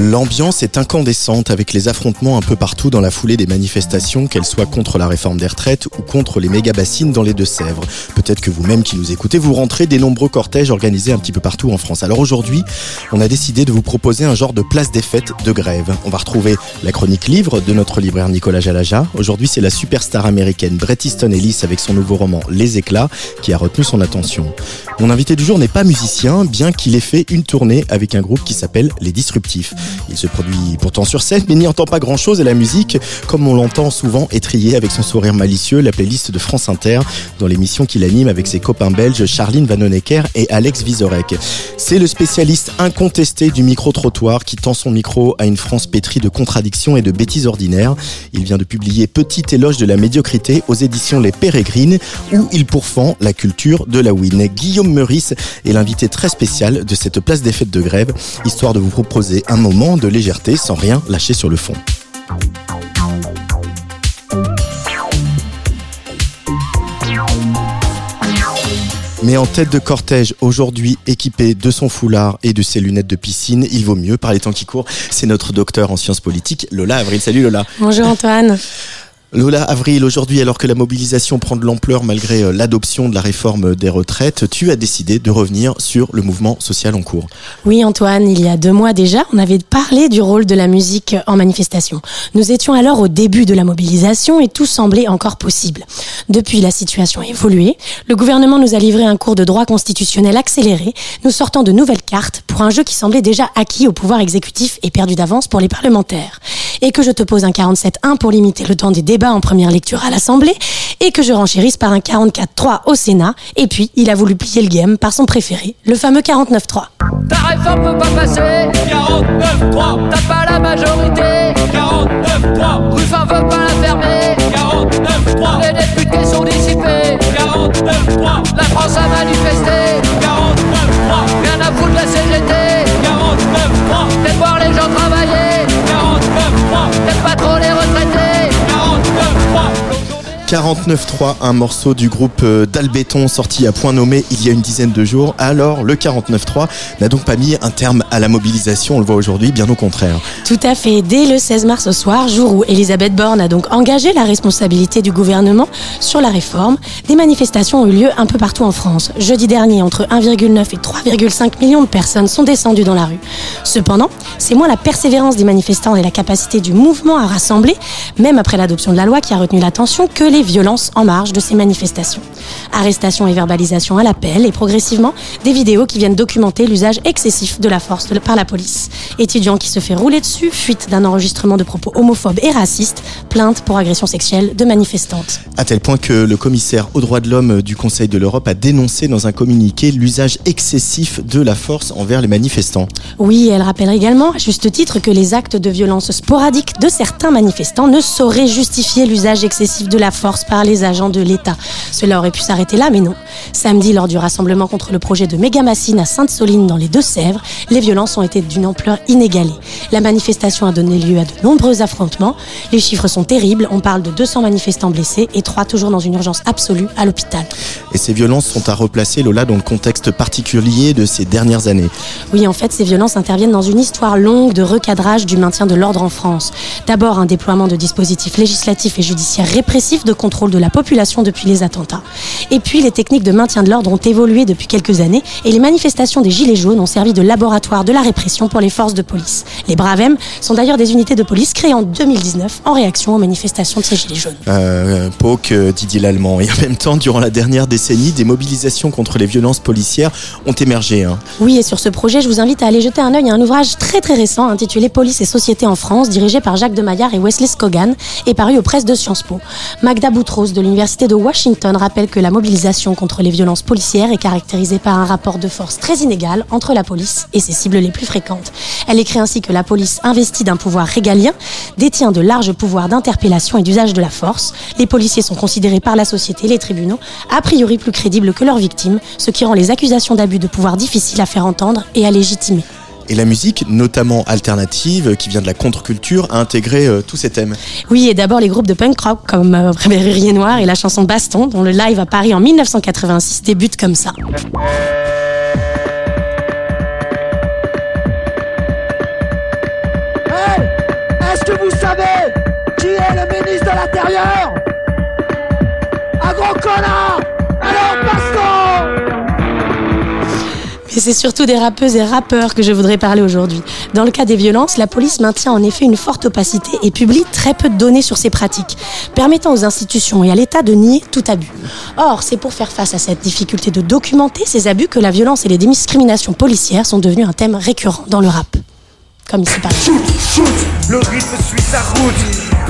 L'ambiance est incandescente avec les affrontements un peu partout dans la foulée des manifestations, qu'elles soient contre la réforme des retraites ou contre les méga bassines dans les Deux-Sèvres. Peut-être que vous-même qui nous écoutez, vous rentrez des nombreux cortèges organisés un petit peu partout en France. Alors aujourd'hui, on a décidé de vous proposer un genre de place des fêtes de grève. On va retrouver la chronique livre de notre libraire Nicolas Jalaja. Aujourd'hui, c'est la superstar américaine Bret Easton Ellis avec son nouveau roman Les éclats qui a retenu son attention. Mon invité du jour n'est pas musicien, bien qu'il ait fait une tournée avec un groupe qui s'appelle Les Disruptifs. Il se produit pourtant sur scène, mais n'y entend pas grand chose et la musique, comme on l'entend souvent, étrier avec son sourire malicieux la playlist de France Inter dans l'émission qu'il anime avec ses copains belges Charline Vanhoenacker et Alex Vizorek. C'est le spécialiste incontesté du micro-trottoir qui tend son micro à une France pétrie de contradictions et de bêtises ordinaires. Il vient de publier Petit éloge de la médiocrité aux éditions Les Pérégrines où il pourfend la culture de la win. Guillaume Meurice est l'invité très spécial de cette place des fêtes de grève, histoire de vous proposer un moment de légèreté sans rien lâcher sur le fond. Mais en tête de cortège, aujourd'hui équipé de son foulard et de ses lunettes de piscine, il vaut mieux par les temps qui courent. C'est notre docteur en sciences politiques, Lola Avril. Salut Lola. Bonjour Antoine. Lola Avril, aujourd'hui, alors que la mobilisation prend de l'ampleur malgré euh, l'adoption de la réforme des retraites, tu as décidé de revenir sur le mouvement social en cours. Oui Antoine, il y a deux mois déjà, on avait parlé du rôle de la musique en manifestation. Nous étions alors au début de la mobilisation et tout semblait encore possible. Depuis, la situation a évolué. Le gouvernement nous a livré un cours de droit constitutionnel accéléré, nous sortant de nouvelles cartes pour un jeu qui semblait déjà acquis au pouvoir exécutif et perdu d'avance pour les parlementaires. Et que je te pose un 47-1 pour limiter le temps des débats en première lecture à l'Assemblée et que je renchérisse par un 44-3 au Sénat. Et puis, il a voulu plier le game par son préféré, le fameux 49-3. Ta réforme peut pas passer. 49-3 T'as pas la majorité. 49-3 Ruffin veut pas la fermer. 49-3 Les députés sont dissipés. 49-3 La France a manifesté. 49-3 Rien à foutre de la CGT 49-3 T'aimes voir les gens travailler 49.3, un morceau du groupe euh, d'Albéton sorti à point nommé il y a une dizaine de jours. Alors, le 49.3 n'a donc pas mis un terme à la mobilisation, on le voit aujourd'hui, bien au contraire. Tout à fait. Dès le 16 mars au soir, jour où Elisabeth Borne a donc engagé la responsabilité du gouvernement sur la réforme, des manifestations ont eu lieu un peu partout en France. Jeudi dernier, entre 1,9 et 3,5 millions de personnes sont descendues dans la rue. Cependant, c'est moins la persévérance des manifestants et la capacité du mouvement à rassembler, même après l'adoption de la loi qui a retenu l'attention, que les violences en marge de ces manifestations. Arrestations et verbalisations à l'appel et progressivement des vidéos qui viennent documenter l'usage excessif de la force de- par la police. Étudiant qui se fait rouler dessus, fuite d'un enregistrement de propos homophobes et racistes, plainte pour agression sexuelle de manifestantes. À tel point que le commissaire aux droits de l'homme du Conseil de l'Europe a dénoncé dans un communiqué l'usage excessif de la force envers les manifestants. Oui, elle rappelle également, à juste titre, que les actes de violence sporadiques de certains manifestants ne sauraient justifier l'usage excessif de la force par les agents de l'État. Cela aurait pu s'arrêter là, mais non. Samedi, lors du rassemblement contre le projet de Mégamassine à Sainte-Soline dans les Deux-Sèvres, les violences ont été d'une ampleur inégalée. La manifestation a donné lieu à de nombreux affrontements. Les chiffres sont terribles. On parle de 200 manifestants blessés et 3 toujours dans une urgence absolue à l'hôpital. Et ces violences sont à replacer, Lola, dans le contexte particulier de ces dernières années. Oui, en fait, ces violences interviennent dans une histoire longue de recadrage du maintien de l'ordre en France. D'abord, un déploiement de dispositifs législatifs et judiciaires répressifs de contrôle de la population depuis les attentats. Et puis les techniques de maintien de l'ordre ont évolué depuis quelques années et les manifestations des Gilets jaunes ont servi de laboratoire de la répression pour les forces de police. Les Bravem sont d'ailleurs des unités de police créées en 2019 en réaction aux manifestations de ces Gilets jaunes. Euh, Pauque, euh, Didier Lallemand. Et en même temps, durant la dernière décennie, des mobilisations contre les violences policières ont émergé. hein. Oui, et sur ce projet, je vous invite à aller jeter un œil à un ouvrage très très récent intitulé Police et société en France, dirigé par Jacques de Maillard et Wesley Scogan, et paru aux presses de Sciences Po. Magda Boutros de l'Université de Washington rappelle que la mobilisation contre les violences policières est caractérisée par un rapport de force très inégal entre la police et ses cibles les plus fréquentes. Elle écrit ainsi que la police investie d'un pouvoir régalien détient de larges pouvoirs d'interpellation et d'usage de la force. Les policiers sont considérés par la société, les tribunaux, a priori plus crédibles que leurs victimes, ce qui rend les accusations d'abus de pouvoir difficiles à faire entendre et à légitimer. Et la musique, notamment alternative, qui vient de la contre-culture, a intégré euh, tous ces thèmes. Oui, et d'abord les groupes de punk rock comme euh, Noir et la chanson Baston, dont le live à Paris en 1986 débute comme ça. Hey Est-ce que vous savez qui est le ministre de l'Intérieur? Un gros connard Alors Baston Mais c'est surtout des rappeuses et rappeurs que je voudrais parler aujourd'hui. Dans le cas des violences, la police maintient en effet une forte opacité et publie très peu de données sur ces pratiques, permettant aux institutions et à l'État de nier tout abus. Or, c'est pour faire face à cette difficulté de documenter ces abus que la violence et les discriminations policières sont devenues un thème récurrent dans le rap. Comme. Shoot, shoot, le rythme suit sa route.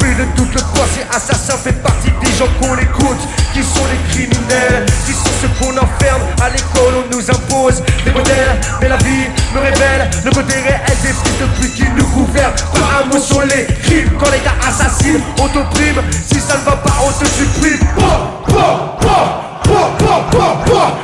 Plus de doute, le troisième assassin fait partie des gens qu'on écoute. Qui sont les criminels Qui sont ceux qu'on enferme À l'école, on nous impose des modèles. Mais la vie me révèle le côté réel des fils de pute qui nous gouvernent. Pas un mot sur les crimes quand l'État assassine, on t'opprime. Si ça ne va pas, on te supprime. Bah, bah, bah, bah, bah, bah,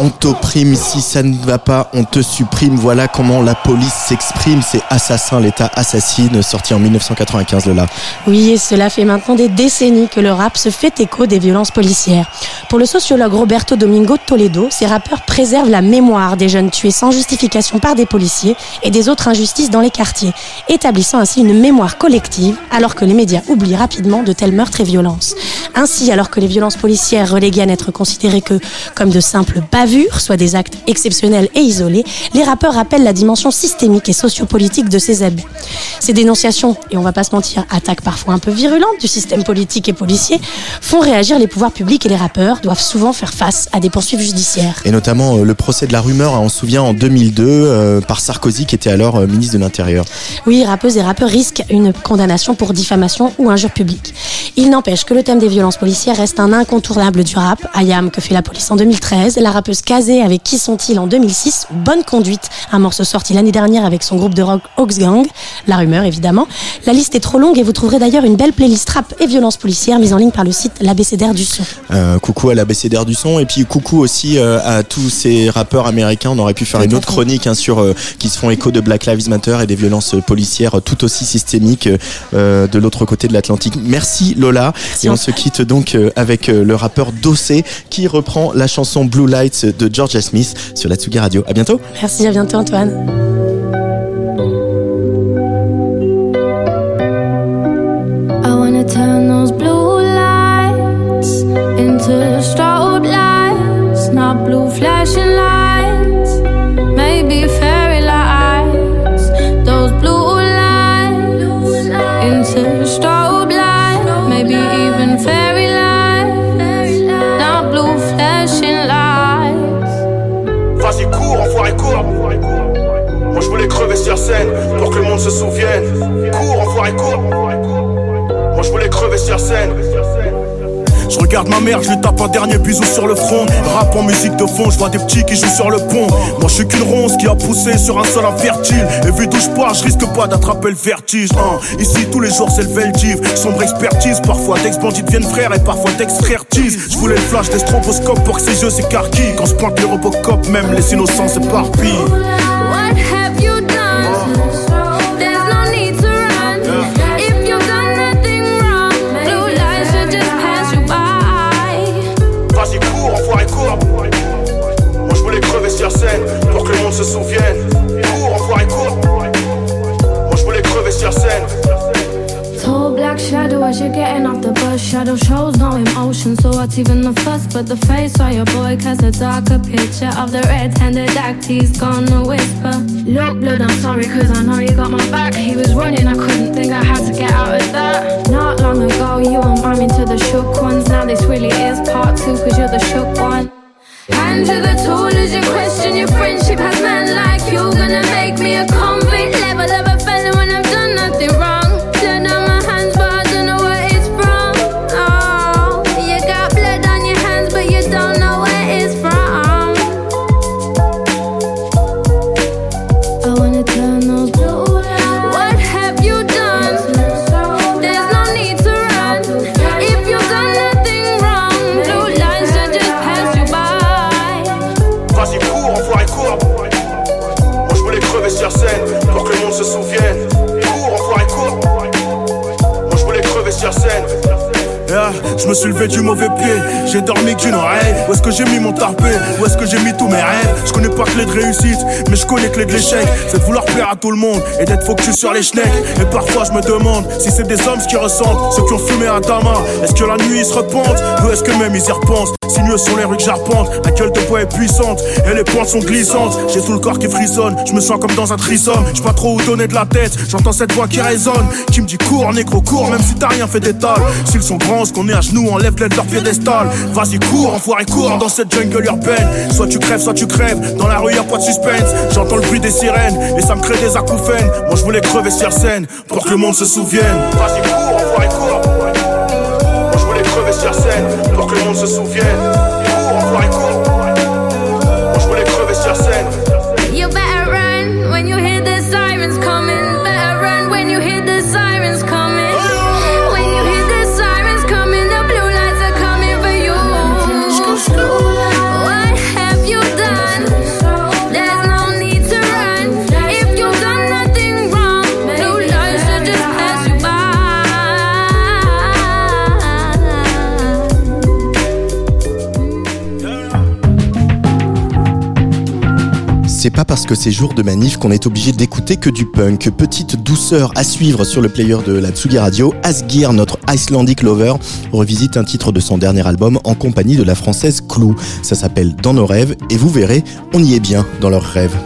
on t'opprime, si ça ne va pas, on te supprime. Voilà comment la police s'exprime. C'est Assassin, l'État assassine, sorti en 1995, Lola. Oui, et cela fait maintenant des décennies que le rap se fait écho des violences policières. Pour le sociologue Roberto Domingo Toledo, ces rappeurs préservent la mémoire des jeunes tués sans justification par des policiers et des autres injustices dans les quartiers, établissant ainsi une mémoire collective, alors que les médias oublient rapidement de tels meurtres et violences. Ainsi, alors que les violences policières reléguées à n'être considérées que comme de simples bavures, soit des actes exceptionnels et isolés, les rappeurs rappellent la dimension systémique et sociopolitique de ces abus. Ces dénonciations, et on va pas se mentir, attaques parfois un peu virulentes du système politique et policier, font réagir les pouvoirs publics et les rappeurs doivent souvent faire face à des poursuites judiciaires. Et notamment euh, le procès de la rumeur, hein, on se souvient en 2002, euh, par Sarkozy, qui était alors euh, ministre de l'Intérieur. Oui, rappeuses et rappeurs risquent une condamnation pour diffamation ou injure publique. Il n'empêche que le thème des violences policières reste un incontournable du rap. Ayam, que fait la police en 2013, la rappeuse Kazé avec Qui sont-ils en 2006, Bonne conduite, un morceau sorti l'année dernière avec son groupe de rock Ox Gang, la rumeur évidemment. La liste est trop longue et vous trouverez d'ailleurs une belle playlist rap et violences policières mise en ligne par le site l'abécédaire du son. Euh, coucou à l'ABCDR du son et puis coucou aussi euh, à tous ces rappeurs américains. On aurait pu faire une autre chronique hein, sur euh, qui se font écho de Black Lives Matter et des violences policières tout aussi systémiques de l'autre côté de l'Atlantique. Merci Lola et on se quitte donc avec le rappeur Dossé qui reprend la chanson Blue Lights de Georgia Smith sur la Tsugi Radio. À bientôt. Merci, à bientôt Antoine. Blue lights into strobe lights, not blue flashing lights, maybe je pour que le monde se souvienne. Cours, enfoiré, cours. Moi, je voulais crever sur scène. Je regarde ma mère, je lui tape un dernier bisou sur le front. Rap en musique de fond, je vois des petits qui jouent sur le pont. Moi je suis qu'une ronce qui a poussé sur un sol infertile. Et vu d'où je pars, je risque pas d'attraper le vertige. hein. Ici tous les jours c'est le Veldiv. Sombre expertise, parfois d'ex-bandits deviennent frères et parfois d'ex-frères tease. Je voulais le flash des stroboscopes pour que ses yeux s'écarquillent. Quand se pointe les robocop, même les innocents s'éparpillent. As you're getting off the bus. Shadow shows no emotion, so what's even the fuss? But the face of your boy casts a darker picture of the red-handed act he's gonna whisper. Look, blood, I'm sorry, cause I know you got my back. He was running, I couldn't think I had to get out of that. Not long ago, you were miming to the shook ones. Now this really is part two, cause you're the shook one. Hand to the tool as you question your friendship has men like you gonna make me a convict level of a felon when I've done nothing wrong. Je me suis levé du mauvais pied, j'ai dormi qu'une oreille. Où est-ce que j'ai mis mon tarpé? Où est-ce que j'ai mis tous mes rêves? Je connais pas clé de réussite, mais je connais clé de l'échec. C'est de vouloir plaire à tout le monde et d'être focus sur les schnecks. Et parfois je me demande si c'est des hommes qui ressentent, ceux qui ont fumé un tabac. Est-ce que la nuit ils se repentent? Ou est-ce que même ils y repensent? Sinueux sont les rues que j'arpente, la gueule de bois est puissante et les pentes sont glissantes. J'ai tout le corps qui frissonne, je me sens comme dans un trisome. Je pas trop où donner de la tête, j'entends cette voix qui résonne, qui me dit cours, négro, cours, même si t'as rien fait d'étal. S'ils sont grands, ce qu'on est à genoux, enlève-les de leur piédestal. Vas-y, cours, enfoiré, cours dans cette jungle urbaine. Soit tu crèves, soit tu crèves, dans la rue y'a pas de suspense. J'entends le bruit des sirènes et ça me crée des acouphènes. Moi je voulais crever sur scène pour que le monde se souvienne. Vas-y, cours, enfoiré, cours. Moi je voulais crever sur scène pour que le monde se souvienne. Parce que c'est jour de manif qu'on est obligé d'écouter que du punk. Petite douceur à suivre sur le player de la Tsugi Radio. Asgir, notre Icelandic lover, revisite un titre de son dernier album en compagnie de la française Clou. Ça s'appelle Dans nos rêves et vous verrez, on y est bien dans leurs rêves.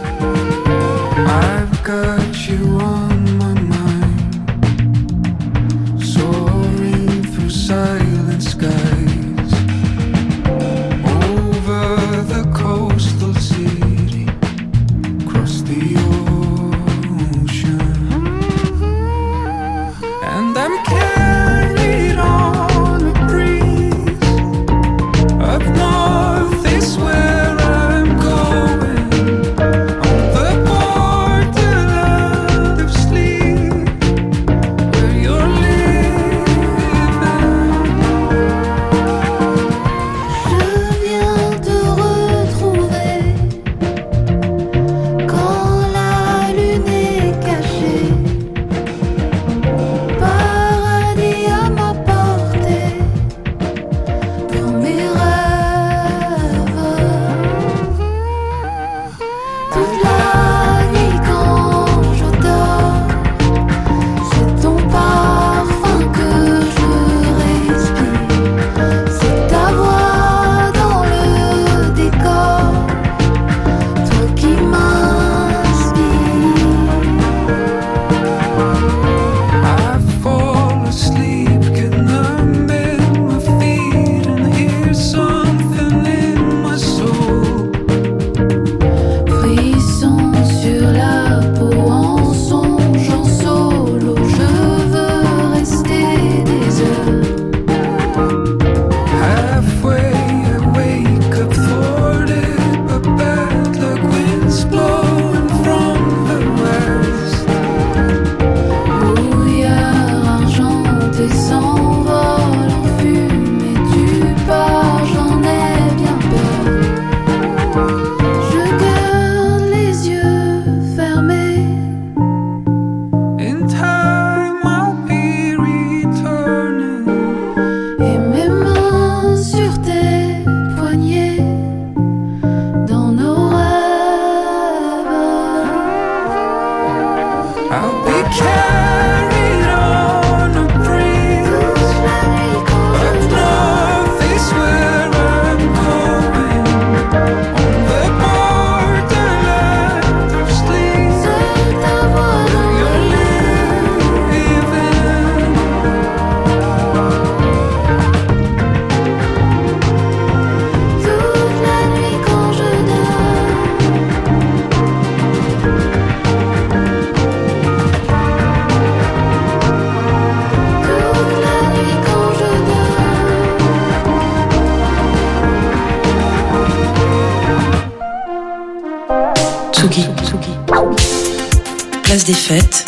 Place des Fêtes,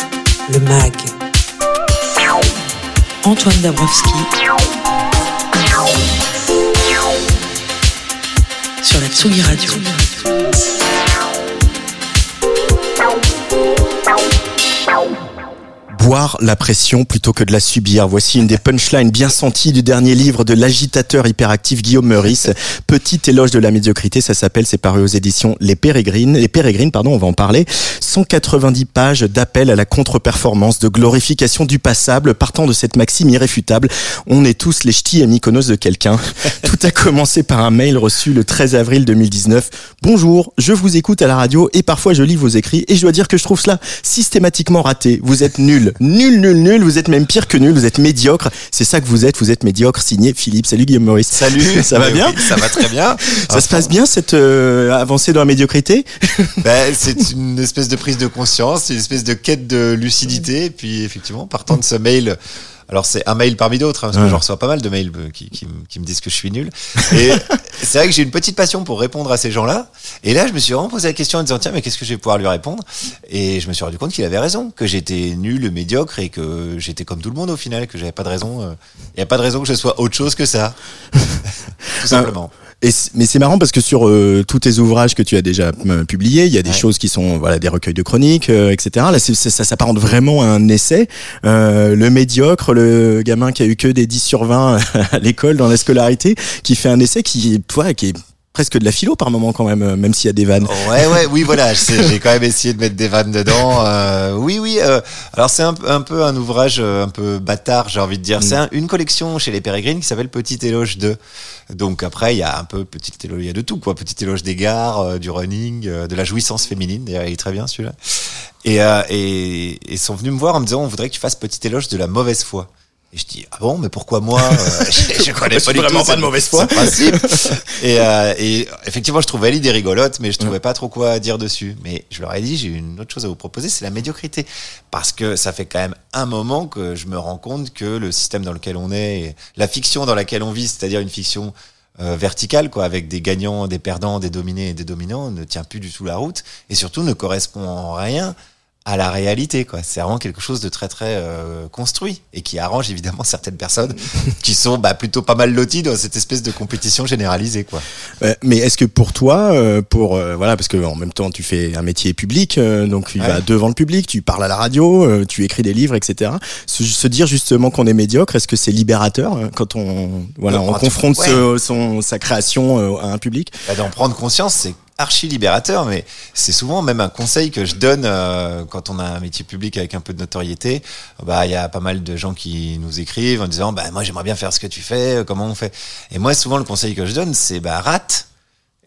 le MAG. Antoine Dabrowski. Sur la Tsugi Radio. La pression plutôt que de la subir. Voici une des punchlines bien senties du dernier livre de l'agitateur hyperactif Guillaume Meurice. Petit éloge de la médiocrité, ça s'appelle, c'est paru aux éditions Les Pérégrines. Les Pérégrines, pardon, on va en parler. 190 pages d'appel à la contre-performance, de glorification du passable, partant de cette maxime irréfutable. On est tous les ch'tis et mykonos de quelqu'un. Tout a commencé par un mail reçu le 13 avril 2019. Bonjour, je vous écoute à la radio et parfois je lis vos écrits et je dois dire que je trouve cela systématiquement raté. Vous êtes nul, nul, nul, nul. Vous êtes même pire que nul. Vous êtes médiocre. C'est ça que vous êtes. Vous êtes médiocre. Signé Philippe. Salut Guillaume Maurice. Salut. Ça va Ouais, bien oui, Ça va très bien. Ça se passe bien cette euh, avancée dans la médiocrité Ben, c'est une espèce de prise de conscience, c'est une espèce de quête de lucidité. Et puis effectivement, partant de ce mail, alors c'est un mail parmi d'autres, hein, parce que j'en reçois pas mal de mails euh, qui, qui, me- qui me disent que je suis nul. Et c'est vrai que j'ai une petite passion pour répondre à ces gens-là. Et là, je me suis vraiment posé la question en disant tiens, mais qu'est-ce que je vais pouvoir lui répondre? Et je me suis rendu compte qu'il avait raison, que j'étais nul, médiocre et que j'étais comme tout le monde au final, que j'avais pas de raison. euh, Il y a pas de raison que je sois autre chose que ça. tout simplement. Et mais c'est marrant parce que sur euh, tous tes ouvrages que tu as déjà euh, publiés, il y a des Ouais. choses qui sont voilà des recueils de chroniques, euh, etc. Là, ça s'apparente vraiment à un essai. Euh, le médiocre, le gamin qui a eu que des 10 sur 20 à l'école dans la scolarité, qui fait un essai qui, est- ouais, qui est presque de la philo par moment quand même, euh, même s'il y a des vannes. Ouais, ouais, oui, voilà. J'ai quand même essayé de mettre des vannes dedans. Euh, oui, oui. euh, alors c'est un, peu- un peu un ouvrage un peu bâtard, j'ai envie de dire. C'est un- une collection chez les Pérégrines qui s'appelle Petit éloge 2. Donc après, il y a un peu petit éloge, il y a de tout quoi. Petit éloge des gares, euh, du running, de la jouissance féminine. D'ailleurs, il est très bien celui-là. Et, et, et ils sont venus me voir en me disant, on voudrait que tu fasses petit éloge de la mauvaise foi. Et je dis ah bon mais pourquoi moi euh, je, je connais pas du vraiment tout pas de mauvaise foi. principe. et, euh, et effectivement je trouvais l'idée rigolote mais je trouvais pas trop quoi dire dessus mais je leur ai dit j'ai une autre chose à vous proposer c'est la médiocrité parce que ça fait quand même un moment que je me rends compte que le système dans lequel on est la fiction dans laquelle on vit c'est-à-dire une fiction euh, verticale quoi avec des gagnants des perdants des dominés et des dominants ne tient plus du tout la route et surtout ne correspond en rien à la réalité quoi c'est vraiment quelque chose de très très euh, construit et qui arrange évidemment certaines personnes qui sont bah, plutôt pas mal loties dans cette espèce de compétition généralisée quoi Euh, mais est-ce que pour toi, euh, pour euh, voilà, parce que en même temps tu fais un métier public, euh, donc tu Ouais. vas devant le public, tu parles à la radio, euh, tu écris des livres, etc. Se, se dire justement qu'on est médiocre, est-ce que c'est libérateur quand on voilà, on confronte ouais. ce- son sa création à un public? Bah, d'en prendre conscience, c'est archi libérateur, mais c'est souvent même un conseil que je donne euh, quand on a un métier public avec un peu de notoriété. Bah, il y a pas mal de gens qui nous écrivent en disant, bah, moi, j'aimerais bien faire ce que tu fais, euh, comment on fait? Et moi, souvent, le conseil que je donne, c'est, bah, rate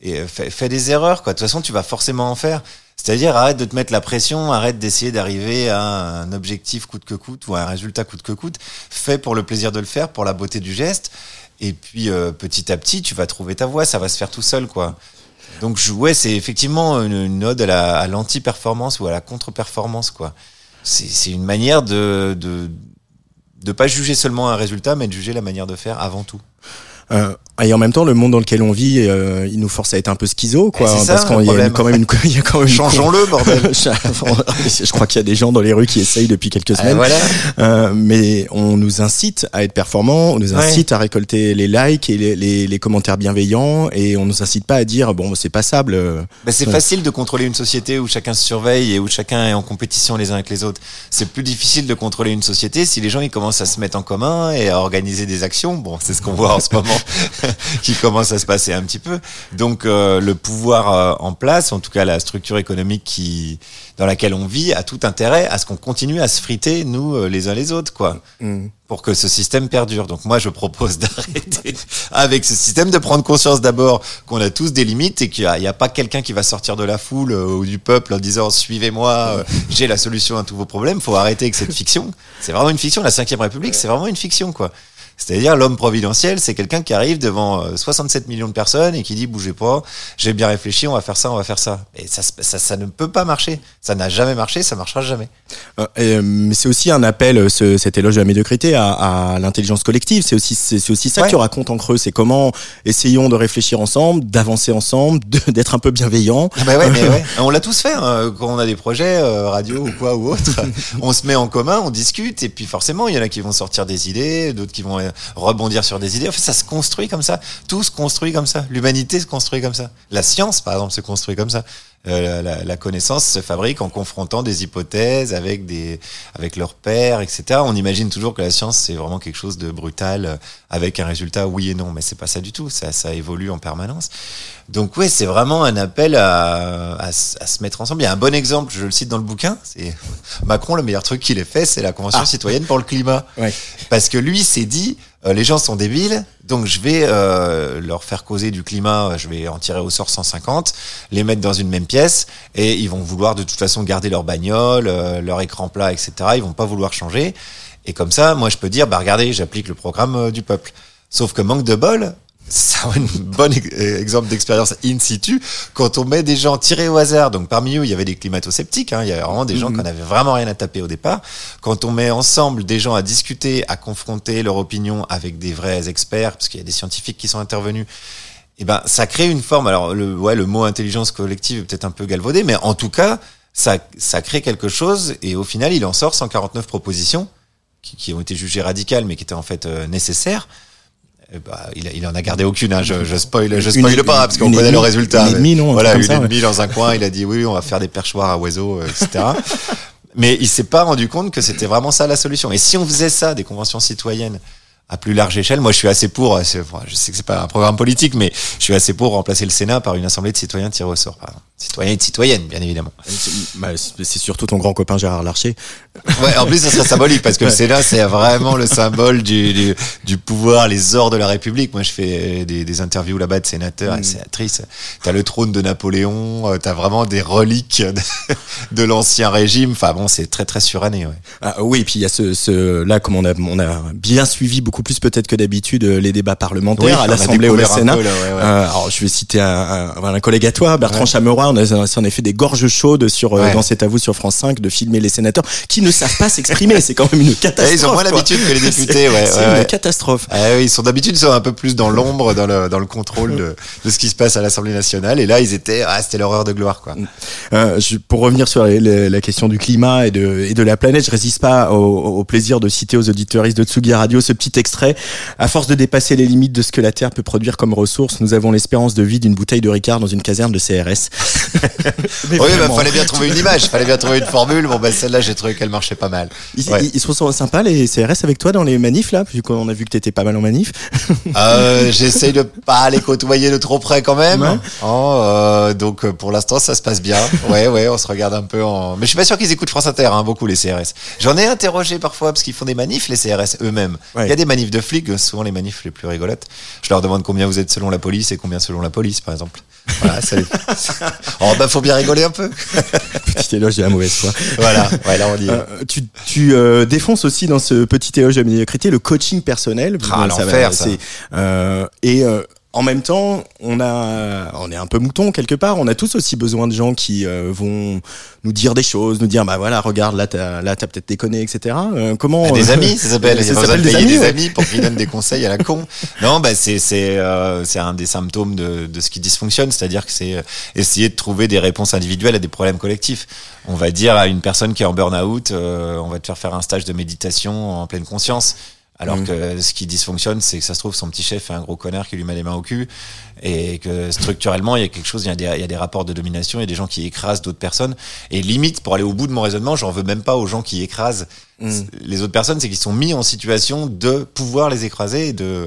et euh, fais, des erreurs, quoi. De toute façon, tu vas forcément en faire. C'est-à-dire, arrête de te mettre la pression, arrête d'essayer d'arriver à un objectif coûte que coûte ou à un résultat coûte que coûte. Fais pour le plaisir de le faire, pour la beauté du geste. Et puis, petit à petit, tu vas trouver ta voie, ça va se faire tout seul, quoi. Donc, ouais, c'est effectivement une, ode à la- à l'anti-performance ou à la contre-performance, quoi. C'est une manière de, de, de pas juger seulement un résultat, mais de juger la manière de faire avant tout. Euh, et en même temps, le monde dans lequel on vit, euh, il nous force à être un peu schizo, quoi. C'est ça, parce qu'il y a quand même une, il y a quand même Changeons-le, bordel. je crois qu'il y a des gens dans les rues qui essayent depuis quelques Ah, semaines. voilà. Euh, mais on nous incite à être performants, on nous Ouais. incite à récolter les likes et les, les, les commentaires bienveillants, et on nous incite pas à dire bon c'est passable. euh, Bah, c'est Ouais. facile de contrôler une société où chacun se surveille et où chacun est en compétition les uns avec les autres. C'est plus difficile de contrôler une société si les gens ils commencent à se mettre en commun et à organiser des actions. Bon, c'est ce qu'on voit en ce moment qui commence à se passer un petit peu. Donc euh, le pouvoir euh, en place, en tout cas la structure économique qui dans laquelle on vit, a tout intérêt à ce qu'on continue à se friter nous euh, les uns les autres quoi. mm. Pour que ce système perdure. Donc moi je propose d'arrêter avec ce système, de prendre conscience d'abord qu'on a tous des limites et qu'il n'y a, pas quelqu'un qui va sortir de la foule euh, ou du peuple en disant suivez-moi, euh, j'ai la solution à tous vos problèmes. Faut arrêter avec cette fiction. C'est vraiment une fiction. La Cinquième République, c'est vraiment une fiction quoi. C'est-à-dire l'homme providentiel, c'est quelqu'un qui arrive devant euh, 67 millions de personnes et qui dit bougez pas, j'ai bien réfléchi, on va faire ça, on va faire ça. Et ça, ça, ça ne peut pas marcher. Ça n'a jamais marché, ça marchera jamais. Euh, et, mais c'est aussi un appel, euh, ce, cet éloge de la médiocrité, à, à l'intelligence collective. C'est aussi, c'est aussi ça Ouais. que tu racontes en creux. C'est comment essayons de réfléchir ensemble, d'avancer ensemble, d'être un peu bienveillants. Ah bah ouais, mais ouais. On l'a tous fait hein, quand on a des projets euh, radio ou quoi ou autre. on se met en commun, on discute et puis forcément il y en a qui vont sortir des idées, d'autres qui vont euh, rebondir sur des idées. En fait, ça se construit comme ça. Tout se construit comme ça. L'humanité se construit comme ça. La science, par exemple, se construit comme ça. Euh, la, la connaissance se fabrique en confrontant des hypothèses avec des avec leurs pairs, etc. On imagine toujours que la science c'est vraiment quelque chose de brutal euh, avec un résultat oui et non, mais c'est pas ça du tout. Ça ça évolue en permanence. Donc ouais, c'est vraiment un appel à, à, se mettre ensemble. Il y a un bon exemple, je le cite dans le bouquin, c'est Macron, le meilleur truc qu'il ait fait, c'est la Convention Ah. citoyenne pour le climat. Ouais. Parce que lui s'est dit, euh, les gens sont débiles, donc je vais euh, leur faire causer du climat, je vais en tirer au sort 150, les mettre dans une même pièce, et ils vont vouloir de toute façon garder leur bagnole, euh, leur écran plat, etc. Ils vont pas vouloir changer. Et comme ça, moi je peux dire, bah regardez, j'applique le programme euh, du peuple. Sauf que manque de bol, c'est un bon euh, exemple d'expérience in situ. Quand on met des gens tirés au hasard, donc parmi eux, il y avait des climato-sceptiques, hein, il y avait vraiment des gens qui n'avaient vraiment rien à taper au départ. Quand on met ensemble des gens à discuter, à confronter leur opinion avec des vrais experts, parce qu'il y a des scientifiques qui sont intervenus, eh ben, ça crée une forme. Alors, le, ouais, le mot intelligence collective est peut-être un peu galvaudé, mais en tout cas, ça, ça crée quelque chose. Et au final, il en sort 149 propositions qui, qui ont été jugées radicales, mais qui étaient en fait euh, nécessaires. Eh bah, il, il en a gardé aucune. Hein. Je, je spoil, je Une- spoil pas parce qu'on connaît le résultat. une et demie, non, Voilà, une ça, et demie dans un coin. Il a dit oui, on va faire des perchoirs à oiseaux, euh, etc. mais il s'est pas rendu compte que c'était vraiment ça la solution. Et si on faisait ça, des conventions citoyennes à plus large échelle, moi je suis assez pour. c'est- enfin, Je sais que c'est pas un programme politique, mais je suis assez pour remplacer le Sénat par une assemblée de citoyens tirés au sort. par exemple. Citoyens et de citoyennes, bien évidemment. C'est surtout ton grand copain Gérard Larcher. Ouais, en plus, ça serait symbolique parce que le. Sénat, c'est vraiment le symbole du, du, du pouvoir, les ors de la République. Moi, je fais des, des interviews là-bas de sénateurs et Mm. de sénatrices. T'as le trône de Napoléon, euh, t'as vraiment des reliques de, de l'ancien régime. Enfin bon, c'est très très suranné. Ouais. Ah, oui, et puis il y a ce, ce là, comme on a, on a bien suivi beaucoup plus peut-être que d'habitude euh, les débats parlementaires Oui, à l'Assemblée ou au Sénat. peu, là, ouais, ouais. Euh, alors je vais citer un, un, un collègue à toi, Bertrand. Chameroy. On a, on a fait des gorges chaudes sur euh, Ouais. dans cet avou sur France 5 de filmer les sénateurs qui ne savent pas s'exprimer. C'est quand même une catastrophe. Eh, ils ont moins l'habitude que les députés. C'est- Ouais, C'est ouais, une catastrophe. Ah ils sont d'habitude ils sont un peu plus dans l'ombre, dans le, dans le contrôle de, de ce qui se passe à l'Assemblée nationale. Et là, ils étaient, ah, c'était l'horreur de gloire, quoi. Euh, je- pour revenir sur les- les- la question du climat et de, et de la planète, je résiste pas au, au plaisir de citer aux auditeuristes de Tsugi Radio ce petit extrait. À force de dépasser les limites de ce que la Terre peut produire comme ressources, nous avons l'espérance de vie d'une bouteille de Ricard dans une caserne de CRS. Oui, bah, fallait bien trouver une image, fallait bien trouver une formule. Bon, bah, celle-là, j'ai trouvé qu'elle marchait pas mal. Ils, Ouais. ils- sont sympas les CRS avec toi dans les manifs là, vu qu'on a vu que t'étais pas mal en manif. Euh, J'essaye de pas les côtoyer de trop près quand même. Ouais. Oh, euh, donc euh, pour l'instant ça se passe bien. Ouais ouais, on se regarde un peu en. Mais je suis pas sûr qu'ils écoutent France Inter, hein, beaucoup les CRS. J'en ai interrogé parfois parce qu'ils font des manifs les CRS eux-mêmes. Il y a des manifs de flics, souvent les manifs les plus rigolotes. Je leur demande combien vous êtes selon la police et combien selon la police par exemple. Voilà, ça les- oh bah faut bien rigoler un peu. Petit éloge de la mauvaise foi. Voilà, ouais là on est. Euh, tu tu euh, défonces aussi dans ce petit éloge de la médiocrité le coaching personnel. Ah, l'enfer, ça. euh, et euh, en même temps, on a, on est un peu mouton quelque part. On a tous aussi besoin de gens qui euh, vont nous dire des choses, nous dire bah voilà, regarde là, t'as, là t'as peut-être déconné, etc. Euh, comment Ah, des euh, amis, ça s'appelle. Ça s'appelle des ouais. amis pour qu'ils donnent des conseils à la con. Non, bah c'est c'est euh, c'est un des symptômes de de ce qui dysfonctionne, c'est-à-dire que c'est euh, essayer de trouver des réponses individuelles à des problèmes collectifs. On va dire à une personne qui est en burn-out, euh, on va te faire faire un stage de méditation en pleine conscience. Alors Mhm. que ce qui dysfonctionne, c'est que ça se trouve, son petit chef est un gros connard qui lui met les mains au cul. Et que structurellement, il y a quelque chose, il y a des, il y a des rapports de domination, il y a des gens qui écrasent d'autres personnes. Et limite, pour aller au bout de mon raisonnement, j'en veux même pas aux gens qui écrasent Mm. les autres personnes, c'est qu'ils sont mis en situation de pouvoir les écraser et de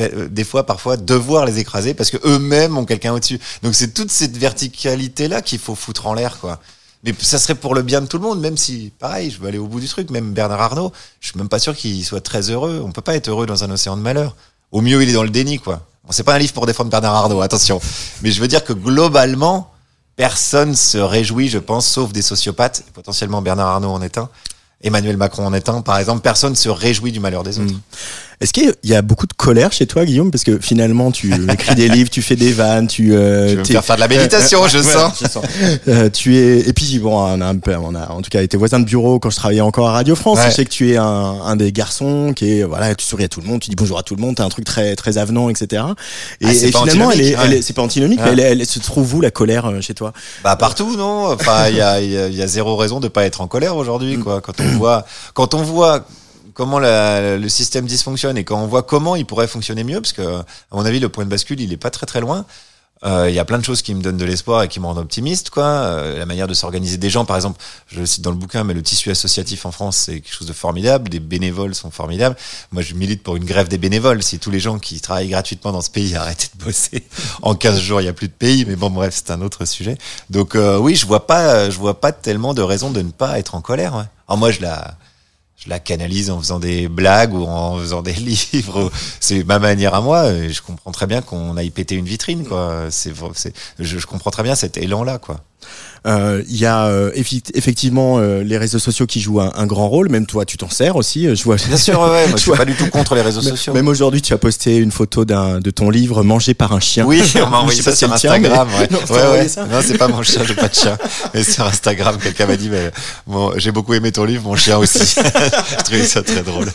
euh, des fois parfois devoir les écraser parce que eux-mêmes ont quelqu'un au-dessus. Donc c'est toute cette verticalité là qu'il faut foutre en l'air quoi. Mais ça serait pour le bien de tout le monde, même si, pareil, je veux aller au bout du truc. Même Bernard Arnault, je suis même pas sûr qu'il soit très heureux. On peut pas être heureux dans un océan de malheur. Au mieux, il est dans le déni, quoi. Bon, c'est pas un livre pour défendre Bernard Arnault, attention. Mais je veux dire que globalement, personne se réjouit, je pense, sauf des sociopathes. Potentiellement Bernard Arnault en est un. Emmanuel Macron en est un, par exemple. Personne se réjouit du malheur des autres. Est-ce qu'il y a beaucoup de colère chez toi, Guillaume? Parce que finalement, tu écris des livres, tu fais des vannes, tu. euh, Tu veux me t'es- faire faire de la méditation, je ouais, sens. je sens. Euh, tu es et puis bon, on a un peu, on a en tout cas été voisins de bureau quand je travaillais encore à Radio France. Ouais. Je sais que tu es un, un des garçons qui est voilà, tu souris à tout le monde, tu dis bonjour à tout le monde, t'as un truc très très avenant, etc. Et, Ah, et finalement, elle est, ouais. c'est pas antinomique, mais elle, elle se trouve où la colère euh, chez toi? Bah partout, non Enfin, il y a, y a- y a zéro raison de pas être en colère aujourd'hui, Mm. quoi. Quand on voit, quand on voit comment la- le système dysfonctionne et quand on voit comment il pourrait fonctionner mieux, parce que à mon avis, le point de bascule, il est pas très très loin. Euh, Il y a plein de choses qui me donnent de l'espoir et qui me rendent optimiste, quoi. Euh, la manière de s'organiser des gens, par exemple, je le cite dans le bouquin, mais le tissu associatif en France, c'est quelque chose de formidable. Des bénévoles sont formidables. Moi, je milite pour une grève des bénévoles. Si tous les gens qui travaillent gratuitement dans ce pays arrêtaient de bosser, en 15 jours, il y a plus de pays. Mais bon, bref, c'est un autre sujet. Donc, euh, oui, je vois pas, je vois pas tellement de raison de ne pas être en colère. Ouais. Alors moi, je la, je la canalise en faisant des blagues ou en faisant des livres. C'est ma manière à moi. Je comprends très bien qu'on aille péter une vitrine, quoi. Je, je comprends très bien cet élan-là, quoi. Euh, Il y a euh, effectivement euh, les réseaux sociaux qui jouent un, un grand rôle. Même toi, tu t'en sers aussi. Je vois. Bien sûr, ouais, moi, je suis pas du tout contre les réseaux sociaux. Même aujourd'hui, tu as posté une photo d'un de ton livre Mangé par un chien. Oui, on m'a envoyé ça sur tien, mais- Instagram. ouais. Non, Ouais, c'est pas mon chien, j'ai pas de chien. Mais sur Instagram, quelqu'un m'a dit, mais, bon, j'ai beaucoup aimé ton livre, mon chien aussi. je trouvais ça très drôle.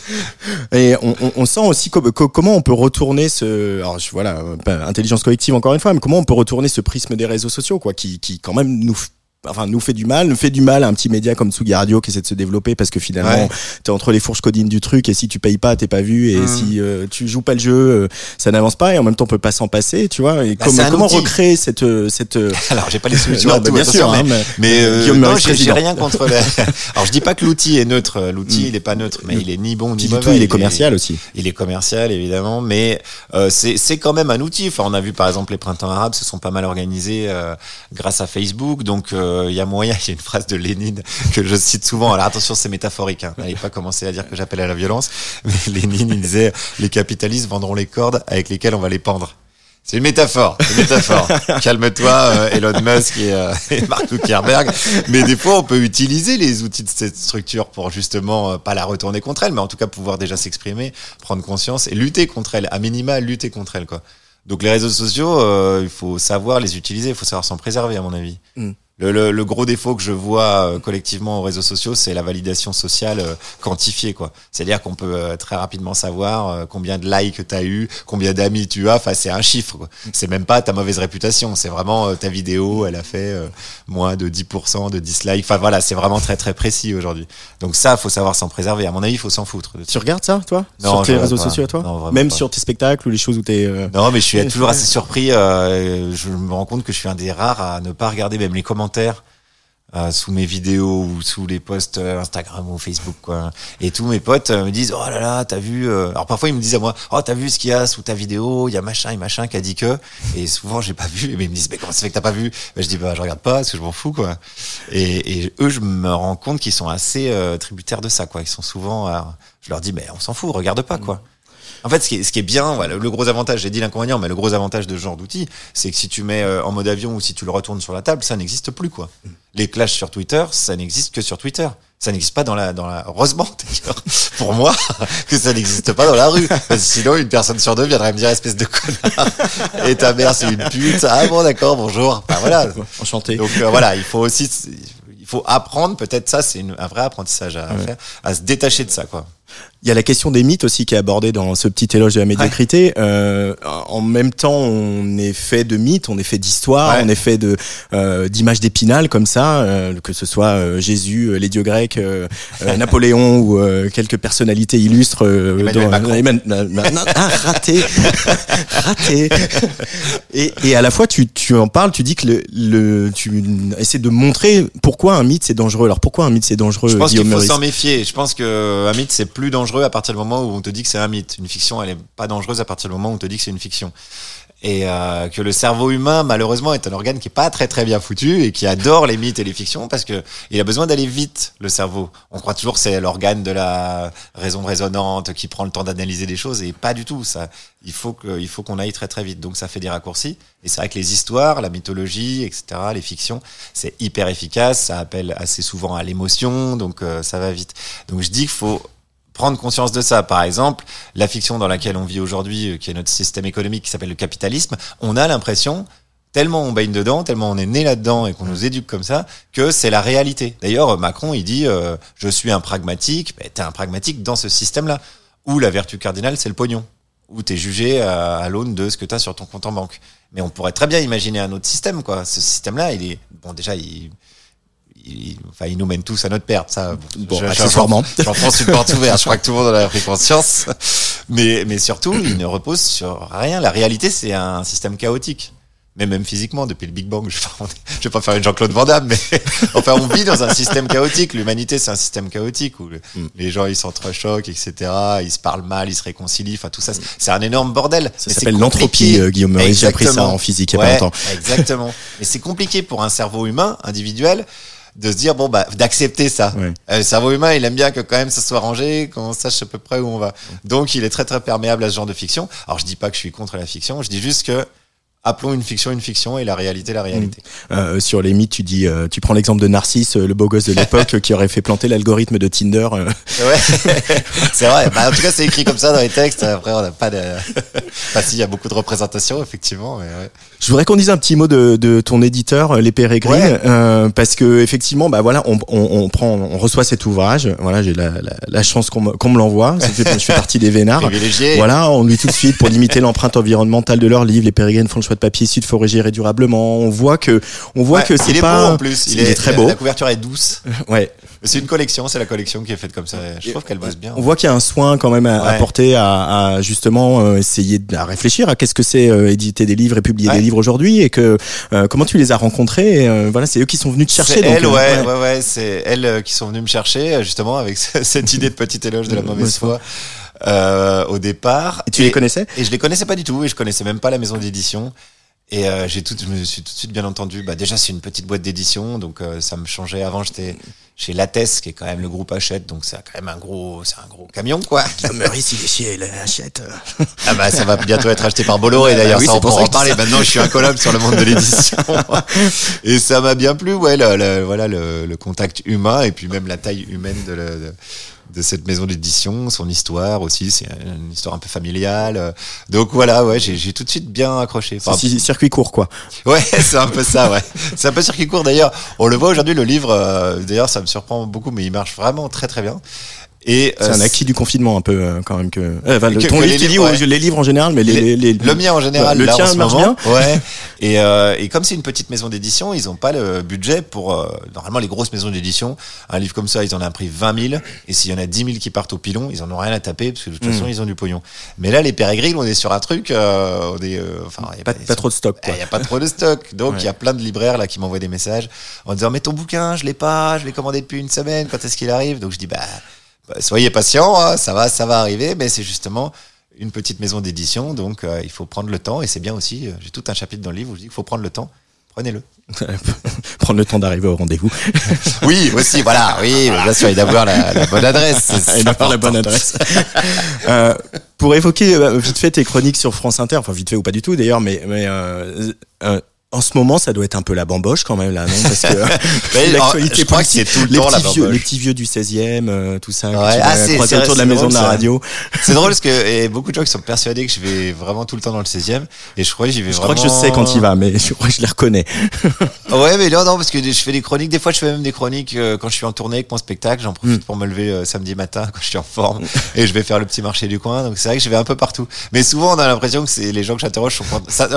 Et on, on- on sent aussi co- co- comment on peut retourner ce, alors je, voilà, intelligence collective encore une fois, mais comment on peut retourner ce prisme des réseaux sociaux, quoi, qui, qui quand même nous, enfin nous fait du mal, nous fait du mal à un petit média comme Tsugi Radio qui essaie de se développer parce que finalement Ouais. t'es entre les fourches codines du truc et si tu payes pas t'es pas vu et Mm. si euh, tu joues pas le jeu euh, ça n'avance pas et en même temps on peut pas s'en passer, tu vois. Et Bah, comment, comment recréer cette euh, cette euh, Alors, j'ai pas les solutions Non, à bah, tout, bien attention, sûr, hein, mais, mais- mais, euh, non, j'ai rien contre. Alors, je dis pas que l'outil est neutre. L'outil, il est pas neutre, mais il est ni bon ni Petit mauvais. Toutou, il est commercial aussi. Il est commercial, évidemment, mais euh, c'est c'est quand même un outil. Enfin, on a vu, par exemple, les printemps arabes se sont pas mal organisés euh, grâce à Facebook. Donc, euh, il y a moyen, il y a une phrase de Lénine que je cite souvent. Alors, attention, c'est métaphorique. Hein. N'allez pas commencer à dire que j'appelle à la violence. Mais Lénine, il disait, les capitalistes vendront les cordes avec lesquelles on va les pendre. C'est une métaphore, une métaphore. Calme-toi, euh, Elon Musk et, euh, et Mark Zuckerberg. Mais des fois, on peut utiliser les outils de cette structure pour justement euh, pas la retourner contre elle, mais en tout cas pouvoir déjà s'exprimer, prendre conscience et lutter contre elle, à minima lutter contre elle, quoi. Donc les réseaux sociaux, euh, il faut savoir les utiliser, il faut savoir s'en préserver, à mon avis. Mm. Le, le, le gros défaut que je vois euh, collectivement aux réseaux sociaux, c'est la validation sociale euh, quantifiée, quoi. C'est-à-dire qu'on peut euh, très rapidement savoir combien de likes tu as eu, combien d'amis tu as. Enfin, c'est un chiffre. quoi. C'est même pas ta mauvaise réputation. C'est vraiment ta vidéo, elle a fait moins de 10% de dislikes. Enfin voilà, c'est vraiment très très précis aujourd'hui. Donc ça, faut savoir s'en préserver. À mon avis, il faut s'en foutre. Tu regardes ça, toi? Non, Sur tes réseaux pas. sociaux toi? Non, Même pas. sur tes spectacles ou les choses où t'es. euh, Non, mais je suis toujours assez surpris. euh, je me rends compte que je suis un des rares à ne pas regarder même les commentaires euh, sous mes vidéos ou sous les posts euh, Instagram ou Facebook, quoi. Et tous mes potes euh, me disent oh là là, t'as vu Alors parfois ils me disent à moi oh t'as vu ce qu'il y a sous ta vidéo Il y a machin et machin qui a dit que. Et souvent j'ai pas vu. Mais ils me disent mais comment ça fait que t'as pas vu? Ben, Je dis bah je regarde pas parce que je m'en fous, quoi. Et, eux je me rends compte qu'ils sont assez tributaires de ça, quoi. Ils sont souvent. je leur dis mais on s'en fout, regarde pas, quoi. En fait, ce qui est, ce qui est bien, voilà, le gros avantage, j'ai dit l'inconvénient, mais le gros avantage de ce genre d'outil, c'est que si tu mets euh, en mode avion ou si tu le retournes sur la table, ça n'existe plus, quoi. Les clashs sur Twitter, ça n'existe que sur Twitter. Ça n'existe pas dans la, dans la, heureusement, d'ailleurs, pour moi, que ça n'existe pas dans la rue. Parce que sinon, une personne sur deux viendrait me dire, espèce de connard. Et ta mère, c'est une pute. Ah bon, d'accord, bonjour. Enfin, voilà. Enchanté. Donc, euh, voilà, il faut aussi, il faut apprendre, peut-être ça, c'est un vrai apprentissage à Ouais. faire, à se détacher de ça, quoi. Il y a la question des mythes aussi qui est abordée dans ce petit éloge de la médiocrité. Euh, en même temps, on est fait de mythes, on est fait d'histoires, Ouais. on est fait de euh, d'images d'épinal comme ça, euh, que ce soit Jésus, les dieux grecs, Napoléon ou quelques personnalités illustres. Macron. Ah, raté, raté. Et, et à la fois, tu, tu en parles, tu dis que le, le tu essaies de montrer pourquoi un mythe c'est dangereux. Alors pourquoi un mythe c'est dangereux, Je pense qu'il faut s'en méfier. Je pense que un mythe c'est plus dangereux à partir du moment où on te dit que c'est un mythe. Une fiction, elle est pas dangereuse à partir du moment où on te dit que c'est une fiction. Et euh, que le cerveau humain, malheureusement, est un organe qui est pas très très bien foutu et qui adore les mythes et les fictions parce que il a besoin d'aller vite. Le cerveau, on croit toujours c'est l'organe de la raison résonante qui prend le temps d'analyser des choses et pas du tout. Ça, il faut que, il faut qu'on aille très très vite. Donc ça fait des raccourcis. Et c'est vrai que les histoires, la mythologie, etc., les fictions, c'est hyper efficace. Ça appelle assez souvent à l'émotion, donc euh, ça va vite. Donc je dis qu'il faut prendre conscience de ça. Par exemple, la fiction dans laquelle on vit aujourd'hui, euh, qui est notre système économique qui s'appelle le capitalisme, on a l'impression tellement on baigne dedans, tellement on est né là-dedans et qu'on nous éduque comme ça, que c'est la réalité. D'ailleurs, Macron, il dit euh, je suis un pragmatique. Ben, t'es un pragmatique dans ce système-là, où la vertu cardinale, c'est le pognon, où t'es jugé à, à l'aune de ce que t'as sur ton compte en banque. Mais on pourrait très bien imaginer un autre système, quoi. Ce système-là, il est bon. Déjà, il il, enfin, il nous mène tous à notre perte, ça. Bon, Je- accessoirement. J'en pense une porte ouverte. Je crois que tout le monde en a pris conscience. Mais, mais surtout, il ne repose sur rien. La réalité, c'est un système chaotique. Mais même physiquement, depuis le Big Bang, je vais pas, je vais pas faire une Jean-Claude Van Damme, mais enfin, on vit dans un système chaotique. L'humanité, c'est un système chaotique où le- Mm. les gens, ils s'entrechoquent, etc. Ils se parlent mal, ils se réconcilient. Enfin, tout ça, c'est- c'est un énorme bordel. Ça s'appelle l'entropie, euh, Guillaume Meurice. J'ai appris ça en physique il y a pas longtemps. Exactement. Mais c'est compliqué pour un cerveau humain, individuel, de se dire, bon, bah, d'accepter ça. Ouais. Euh, le cerveau humain, il aime bien que quand même ça soit rangé, qu'on sache à peu près où on va. Donc, il est très, très perméable à ce genre de fiction. Alors, je dis pas que je suis contre la fiction, je dis juste que appelons une fiction une fiction et la réalité la réalité. Euh, sur les mythes, tu dis, euh, tu prends l'exemple de Narcisse, euh, le beau gosse de l'époque, euh, qui aurait fait planter l'algorithme de Tinder. Ouais, c'est vrai. Bah, en tout cas, c'est écrit comme ça dans les textes. Après, on n'a pas de. Enfin, si, il y a beaucoup de représentations, effectivement. Mais ouais. Je voudrais qu'on dise un petit mot de, de ton éditeur, euh, Les Pérégrines, Ouais. euh, parce que effectivement, bah voilà, on, on, on prend, on reçoit cet ouvrage. Voilà, j'ai la, la, la chance qu'on me, qu'on me l'envoie. Je fais partie des vénards. Voilà, on lui tout de suite pour limiter l'empreinte environnementale de leur livre. Les Pérégrines font le choix de papier issu de forêt gérée durablement. On voit que, on voit Ouais, que c'est il est pas. beau en plus. Il, est, très beau. La couverture est douce. Ouais. C'est une collection, c'est la collection qui est faite comme ça. Je trouve qu'elle bosse bien. On voit qu'il y a un soin quand même à Ouais. apporter à, à justement euh, essayer de à réfléchir à qu'est-ce que c'est euh, éditer des livres et publier Ouais. des livres aujourd'hui et que euh, comment tu les as rencontrés. et, euh, voilà, c'est eux qui sont venus te chercher. C'est donc, elles, euh, ouais, ouais, ouais, c'est elles euh, qui sont venues me chercher, justement, avec ce- cette idée de petit éloge de la mauvaise foi euh, au départ. Et tu les connaissais? Et je les connaissais pas du tout, et je connaissais même pas la maison d'édition. Et euh, j'ai tout, je me suis tout de suite bien entendu. Bah déjà c'est une petite boîte d'édition, donc euh, ça me changeait. Avant j'étais chez Lattès, qui est quand même le groupe Hachette, donc c'est quand même un gros, c'est un gros camion quoi. Meurice, il est chier, il achète. Ah bah ça va bientôt être acheté par Bolloré d'ailleurs, Bah oui, ça on pour pourra en parler. Maintenant je suis un colloque sur le monde de l'édition. et ça m'a bien plu, ouais, le, le- voilà le, le contact humain et puis même la taille humaine de, le- de, de cette maison d'édition, son histoire aussi, c'est une histoire un peu familiale. Donc voilà, ouais, j'ai tout de suite bien accroché. C'est Enfin, ci- circuit court quoi. Ouais, c'est un peu ça, ouais. C'est un peu circuit court d'ailleurs. On le voit aujourd'hui, le livre, euh, d'ailleurs, ça me surprend beaucoup, mais il marche vraiment très très bien. Et C'est euh, un acquis du confinement un peu euh, quand même que. Euh, enfin, Que- ton que livre, les livres, ou ouais. les livres en général, mais les, les, les- le mien en général, le là, tien en ce marche moment, bien. Ouais. Et, euh, et comme c'est une petite maison d'édition, ils ont pas le budget pour. euh, normalement, les grosses maisons d'édition, un livre comme ça, ils en ont un prix 20 000. Et s'il y en a 10 000 qui partent au pilon, ils en ont rien à taper parce que de toute Mm. façon, ils ont du pognon. Mais là, les pérégrines, on est sur un truc. Euh, on est, euh, enfin, y a Pas, ils pas sont- trop de stock. il Quoi. n'y a pas trop de stock. Donc, il Ouais. y a plein de libraires là qui m'envoient des messages en disant Mais ton bouquin, je l'ai pas, je l'ai commandé depuis une semaine, quand est-ce qu'il arrive? Donc, je dis bah, soyez patient, hein, ça va, ça va arriver. Mais c'est justement une petite maison d'édition, donc euh, il faut prendre le temps. Et c'est bien aussi, euh, j'ai tout un chapitre dans le livre où je dis qu'il faut prendre le temps. Prenez-le. Prendre le temps d'arriver au rendez-vous Oui, aussi, voilà, oui, bien sûr, et d'avoir la, la bonne adresse. et d'avoir la bonne adresse. Euh, pour évoquer vite fait tes chroniques sur France Inter, enfin vite fait ou pas du tout d'ailleurs, mais, mais en ce moment, ça doit être un peu la bamboche quand même là, non? Parce que Mais, l'actualité je crois que politique, tout le les temps la petits vieux, bamboche. les petits vieux du 16e, euh, tout ça, Ouais. Ah, autour de la maison de la ça. radio. C'est drôle parce que et beaucoup de gens qui sont persuadés que je vais vraiment tout le temps dans le 16e et je crois que j'y vais Je vraiment. crois que je sais quand il va, mais je crois que je les reconnais. Ouais, mais non, non, parce que je fais des chroniques. Des fois, je fais même des chroniques euh, quand je suis en tournée avec mon spectacle. J'en profite Mm. pour me lever euh, samedi matin quand je suis en forme et je vais faire le petit marché du coin. Donc c'est vrai que je vais un peu partout. Mais souvent, on a l'impression que c'est les gens que j'interroge sont.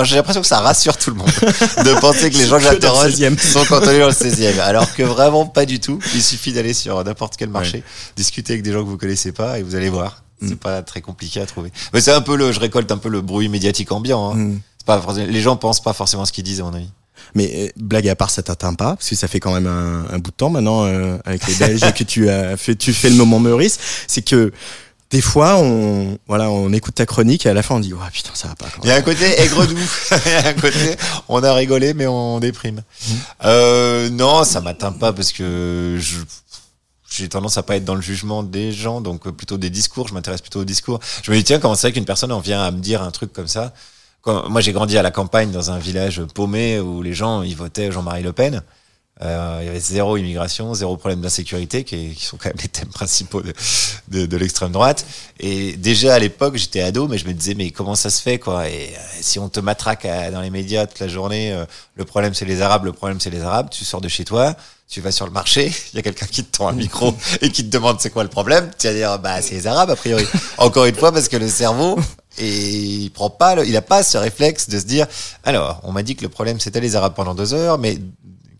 J'ai l'impression que ça rassure tout le monde de penser que les gens que j'interroge 16e. sont cantonnés dans le 16e. Alors que vraiment pas du tout. Il suffit d'aller sur n'importe quel marché, discuter avec des gens que vous connaissez pas et vous allez voir. C'est Mm. pas très compliqué à trouver. Mais c'est un peu le, je récolte un peu le bruit médiatique ambiant. Hein. Mm. C'est pas forcément- les gens pensent pas forcément ce qu'ils disent à mon avis. Mais euh, blague à part, ça t'atteint pas, parce que ça fait quand même un, un bout de temps maintenant euh, avec les Belges que tu as fait, tu fais le moment Meurice. C'est que des fois, on voilà, on écoute ta chronique et à la fin on dit, ouais putain, ça va pas. Il y a un côté aigre doux. Il y a un côté, on a rigolé, mais on déprime. Mmh. Euh, non, ça m'atteint pas parce que je, j'ai tendance à pas être dans le jugement des gens, donc euh, plutôt des discours. Je m'intéresse plutôt aux discours. Je me dis, tiens, comment c'est qu'une personne en vient à me dire un truc comme ça? Quand, moi, j'ai grandi à la campagne dans un village paumé où les gens, ils votaient Jean-Marie Le Pen. Euh, il y avait zéro immigration, zéro problème d'insécurité, qui, qui sont quand même les thèmes principaux de, de, de l'extrême droite. Et déjà à l'époque, j'étais ado, mais je me disais, mais comment ça se fait, quoi? Et euh, si on te matraque à- dans les médias toute la journée, euh, le problème c'est les Arabes, le problème c'est les Arabes, tu sors de chez toi, tu vas sur le marché, il y a quelqu'un qui te tend un micro et qui te demande c'est quoi le problème, tu vas dire, bah c'est les Arabes a priori. Encore une fois, parce que le cerveau, et il prend pas, le- il a pas ce réflexe de se dire, alors, on m'a dit que le problème c'était les Arabes pendant deux heures, mais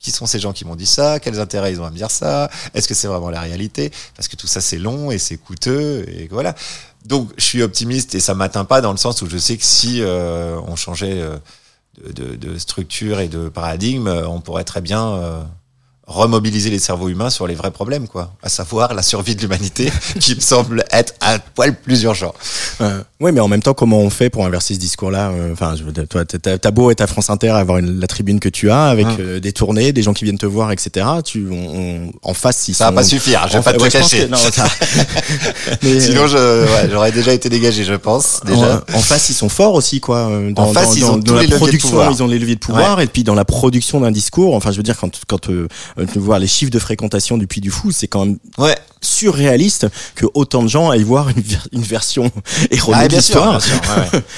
qui sont ces gens qui m'ont dit ça Quels intérêts ils ont à me dire ça Est-ce que c'est vraiment la réalité Parce que tout ça c'est long et c'est coûteux et voilà. Donc je suis optimiste et ça m'atteint pas dans le sens où je sais que si euh, on changeait euh, de, structure et de paradigme, euh, on pourrait très bien remobiliser les cerveaux humains sur les vrais problèmes, quoi. À savoir la survie de l'humanité, qui me semble être un poil plus urgent. Euh, oui, mais en même temps, comment on fait pour inverser ce discours-là euh, Enfin, dire, toi, t'as beau être à France Inter, avoir une- la tribune que tu as, avec Hum. euh, des tournées, des gens qui viennent te voir, etc. Tu, on, on- en face, ils Ça va sont- pas suffire, je vais pas te ouais, cacher. que- non, ça- Mais, Sinon, euh, ouais, j'aurais déjà été dégagé, je pense. Déjà. En, en face, ils sont forts aussi, quoi. euh, Dans, En face, dans- ils ont dans tous les leviers de pouvoir. ils ont les leviers de pouvoir, et puis dans la production d'un discours. Enfin, je veux dire, quand quand euh, tu vois les chiffres de fréquentation du Puy du Fou, c'est quand même Ouais. surréaliste que autant de gens aillent voir une, ver- une version erronée Ah, de bien sûr, l'histoire. ouais.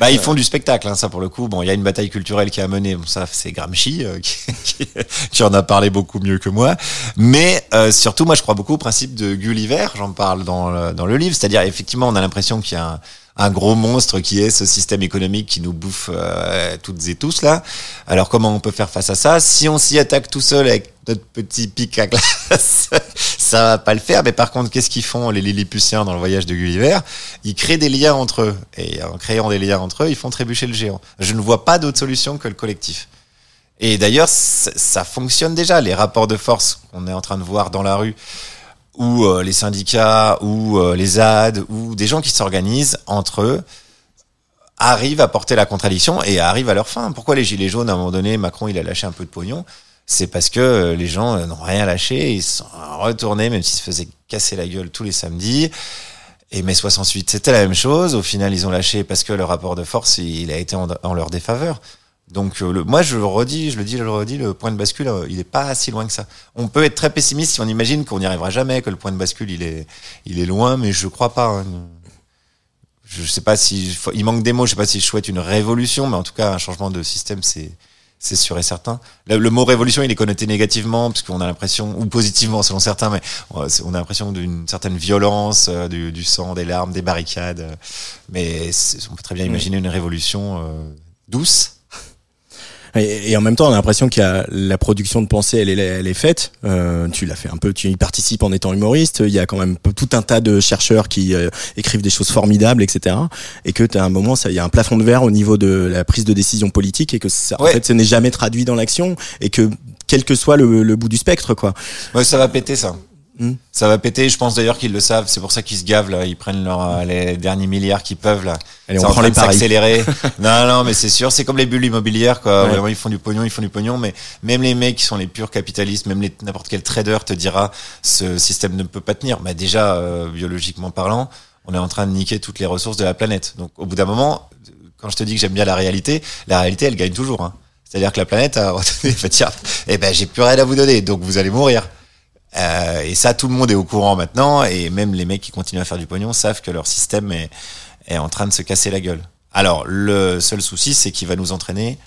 Bah, ils font du spectacle, hein, ça pour le coup. Bon, il y a une bataille culturelle qui a mené. Bon, ça, c'est Gramsci euh, qui, qui, qui en a parlé beaucoup mieux que moi. Mais euh, surtout, moi, je crois beaucoup au principe de Gulliver. J'en parle dans le, dans le livre. C'est-à-dire, effectivement, on a l'impression qu'il y a un, un gros monstre qui est ce système économique qui nous bouffe euh, toutes et tous là. Alors, comment on peut faire face à ça? Si on s'y attaque tout seul avec notre petit pic à glace, ça va pas le faire. Mais par contre, qu'est-ce qu'ils font les Lilliputiens dans le voyage de Gulliver? Ils créent des liens entre eux. Et en créant des liens entre eux, ils font trébucher le géant. Je ne vois pas d'autre solution que le collectif. Et d'ailleurs, ça, fonctionne déjà. Les rapports de force qu'on est en train de voir dans la rue, ou euh, les syndicats, ou euh, les ZAD, ou des gens qui s'organisent entre eux, arrivent à porter la contradiction et arrivent à leur fin. Pourquoi les Gilets jaunes, à un moment donné, Macron, il a lâché un peu de pognon? C'est parce que euh, les gens n'ont rien lâché, ils sont retournés, même s'ils se faisaient casser la gueule tous les samedis. Et mai 68, c'était la même chose. Au final, ils ont lâché parce que le rapport de force, il a été en leur défaveur. Donc, euh, le, moi, je le redis, je le dis, je le redis, le point de bascule, euh, il est pas si loin que ça. On peut être très pessimiste si on imagine qu'on n'y arrivera jamais, que le point de bascule, il est, il est loin, mais je crois pas. hein. Je sais pas si, il manque des mots, je sais pas si je souhaite une révolution, mais en tout cas, un changement de système, c'est, c'est sûr et certain. Le, le mot révolution, il est connoté négativement, parce qu'on a l'impression, ou positivement selon certains, mais on a l'impression d'une certaine violence, euh, du, du sang, des larmes, des barricades. euh, Mais on peut très bien imaginer une révolution euh, douce. Et, et en même temps, on a l'impression qu'il y a la production de pensée, elle est, elle est faite. Euh, tu l'as fait un peu, tu y participes en étant humoriste. Il y a quand même tout un tas de chercheurs qui euh, écrivent des choses formidables, etc. Et que à un moment, ça, il y a un plafond de verre au niveau de la prise de décision politique et que ça, en fait, ce n'est jamais traduit dans l'action et que quel que soit le, le bout du spectre, quoi. Ouais, ça va péter ça. Hmm. Ça va péter, je pense d'ailleurs qu'ils le savent, c'est pour ça qu'ils se gavent là, ils prennent leur, euh, les derniers milliards qu'ils peuvent là. Allez, on en prend les s'accélérer. non, non, mais c'est sûr, c'est comme les bulles immobilières quoi. Ouais. Vraiment, ils font du pognon, ils font du pognon, mais même les mecs qui sont les purs capitalistes, même n'importe quel trader te dira ce système ne peut pas tenir. Bah déjà, euh, biologiquement parlant, on est en train de niquer toutes les ressources de la planète. Donc au bout d'un moment, quand je te dis que j'aime bien la réalité, la réalité elle gagne toujours. Hein. C'est-à-dire que la planète a retenu, tiens, eh ben j'ai plus rien à vous donner, donc vous allez mourir. Euh, et ça, tout le monde est au courant maintenant, et même les mecs qui continuent à faire du pognon savent que leur système est, en train de se casser la gueule. Alors, le seul souci, c'est qu'il va nous entraîner,